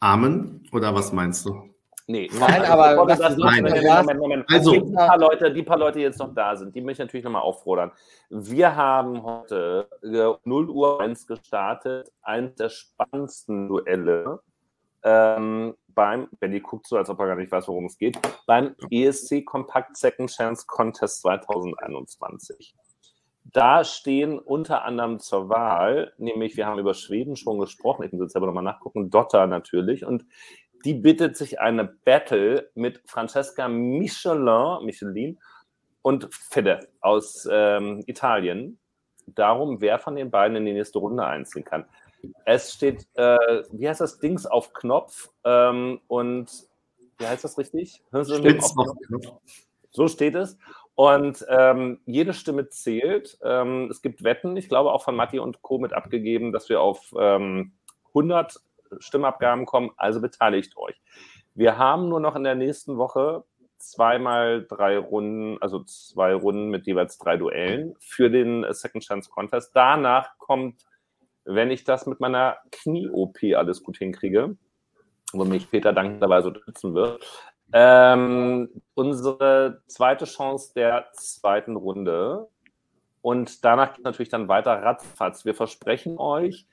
Amen? Oder was meinst du? Nee, nein, aber das nein. Moment, Moment, Also, die paar, Leute, die paar Leute, die jetzt noch da sind, die möchte ich natürlich nochmal auffordern. Wir haben heute 0 Uhr 1 gestartet, eines der spannendsten Duelle ähm, beim, Benny guckt so, als ob er gar nicht weiß, worum es geht, beim ESC Compact Second Chance Contest 2021. Da stehen unter anderem zur Wahl, nämlich wir haben über Schweden schon gesprochen, ich muss jetzt selber nochmal nachgucken, Dotter natürlich, und die bittet sich eine Battle mit Francesca Michelin, Michelin und Fede aus ähm, Italien darum, wer von den beiden in die nächste Runde einziehen kann. Es steht, äh, wie heißt das, Dings auf Knopf ähm, und wie heißt das richtig? Spitz auf Knopf. So steht es. Und ähm, jede Stimme zählt. Ähm, es gibt Wetten, ich glaube auch von Matti und Co. mit abgegeben, dass wir auf 100 ähm, Stimmabgaben kommen, also beteiligt euch. Wir haben nur noch in der nächsten Woche zweimal drei Runden, also zwei Runden mit jeweils drei Duellen für den Second Chance Contest. Danach kommt, wenn ich das mit meiner Knie-OP alles gut hinkriege, wo mich Peter dankbarerweise unterstützen wird, ähm, unsere zweite Chance der zweiten Runde. Und danach geht natürlich dann weiter ratzfatz. Wir versprechen euch,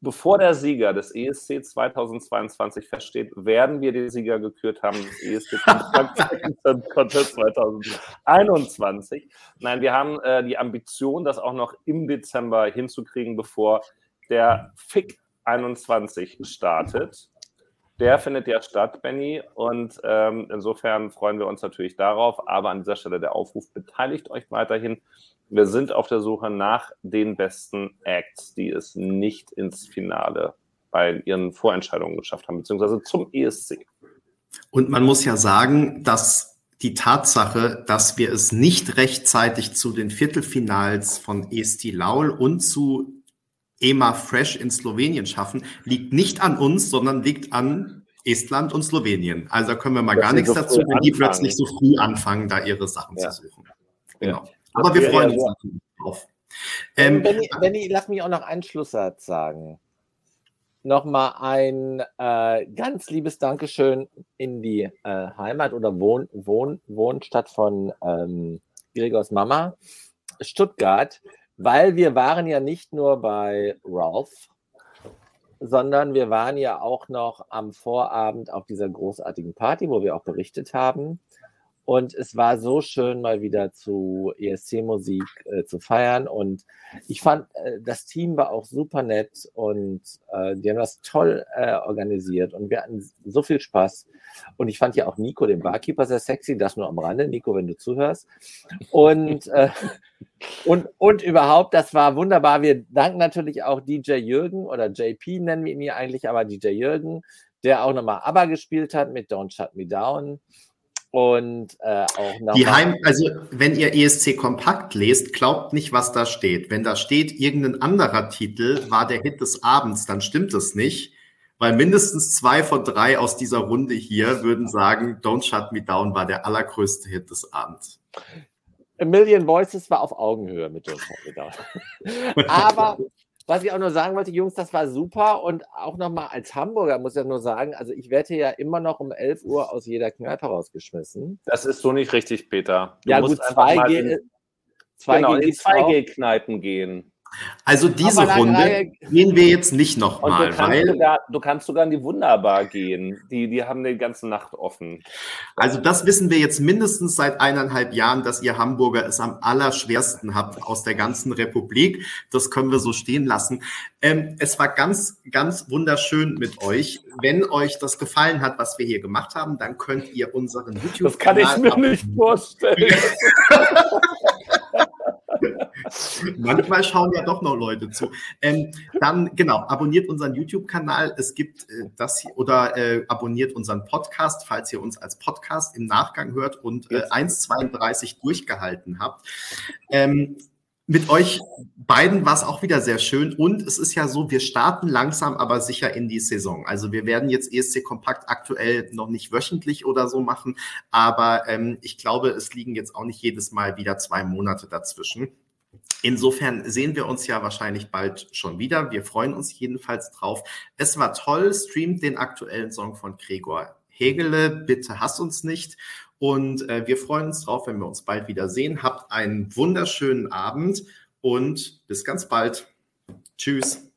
bevor der Sieger des ESC 2022 feststeht, werden wir den Sieger gekürt haben des ESC (laughs) Contest 2021. Nein, wir haben äh, die Ambition, das auch noch im Dezember hinzukriegen, bevor der FIC 21 startet. Der findet ja statt, Benny. Und ähm, insofern freuen wir uns natürlich darauf. Aber an dieser Stelle der Aufruf, beteiligt euch weiterhin. Wir sind auf der Suche nach den besten Acts, die es nicht ins Finale bei ihren Vorentscheidungen geschafft haben, beziehungsweise zum ESC. Und man muss ja sagen, dass die Tatsache, dass wir es nicht rechtzeitig zu den Viertelfinals von EST Laul und zu EMA Fresh in Slowenien schaffen, liegt nicht an uns, sondern liegt an Estland und Slowenien. Also da können wir mal dass gar nichts so dazu, wenn die plötzlich so früh anfangen, da ihre Sachen ja. zu suchen. Genau. Ja. Aber wir freuen uns natürlich drauf. Ähm, Benni, Benni, lass mich auch noch einen Schlusssatz sagen. Nochmal ein äh, ganz liebes Dankeschön in die äh, Heimat oder Wohn, Wohn, Wohnstadt von ähm, Gregors Mama, Stuttgart, weil wir waren ja nicht nur bei Ralph, sondern wir waren ja auch noch am Vorabend auf dieser großartigen Party, wo wir auch berichtet haben. Und es war so schön, mal wieder zu ESC-Musik äh, zu feiern. Und ich fand, äh, das Team war auch super nett und äh, die haben das toll äh, organisiert und wir hatten so viel Spaß. Und ich fand ja auch Nico, den Barkeeper, sehr sexy. Das nur am Rande, Nico, wenn du zuhörst. Und, äh, (laughs) und, und überhaupt, das war wunderbar. Wir danken natürlich auch DJ Jürgen oder JP nennen wir ihn hier eigentlich, aber DJ Jürgen, der auch nochmal ABBA gespielt hat mit Don't Shut Me Down. Und äh, auch noch. Die Heim, also wenn ihr ESC Kompakt lest, glaubt nicht, was da steht. Wenn da steht, irgendein anderer Titel war der Hit des Abends, dann stimmt es nicht. Weil mindestens zwei von drei aus dieser Runde hier würden sagen, Don't Shut Me Down war der allergrößte Hit des Abends. A Million Voices war auf Augenhöhe mit Don't Shut Me Down. (laughs) Aber was ich auch nur sagen wollte, Jungs, das war super. Und auch nochmal als Hamburger muss ich nur sagen, also ich werde ja immer noch um 11 Uhr aus jeder Kneipe rausgeschmissen. Das ist so nicht richtig, Peter. Du ja, gut, 2G, 2G, genau, in 2G-Kneipen gehen. Also diese Runde gehen wir jetzt nicht nochmal. Du, weil sogar, du kannst sogar in die Wunderbar gehen. Die, die haben die ganze Nacht offen. Also das wissen wir jetzt mindestens seit eineinhalb Jahren, dass ihr Hamburger es am allerschwersten habt aus der ganzen Republik. Das können wir so stehen lassen. Ähm, es war ganz, ganz wunderschön mit euch. Wenn euch das gefallen hat, was wir hier gemacht haben, dann könnt ihr unseren YouTube-Kanal... Das kann ich mir nicht vorstellen. (laughs) Manchmal schauen ja doch noch Leute zu. Ähm, dann, genau, abonniert unseren YouTube-Kanal. Es gibt äh, das hier, oder äh, abonniert unseren Podcast, falls ihr uns als Podcast im Nachgang hört und äh, 1,32 durchgehalten habt. Ähm, mit euch beiden war es auch wieder sehr schön und es ist ja so, wir starten langsam, aber sicher in die Saison. Also wir werden jetzt ESC Kompakt aktuell noch nicht wöchentlich oder so machen, aber ähm, ich glaube, es liegen jetzt auch nicht jedes Mal wieder zwei Monate dazwischen. Insofern sehen wir uns ja wahrscheinlich bald schon wieder. Wir freuen uns jedenfalls drauf. Es war toll. Streamt den aktuellen Song von Gregor Hegele. Bitte hasst uns nicht. Und äh, wir freuen uns drauf, wenn wir uns bald wieder sehen. Habt einen wunderschönen Abend und bis ganz bald. Tschüss.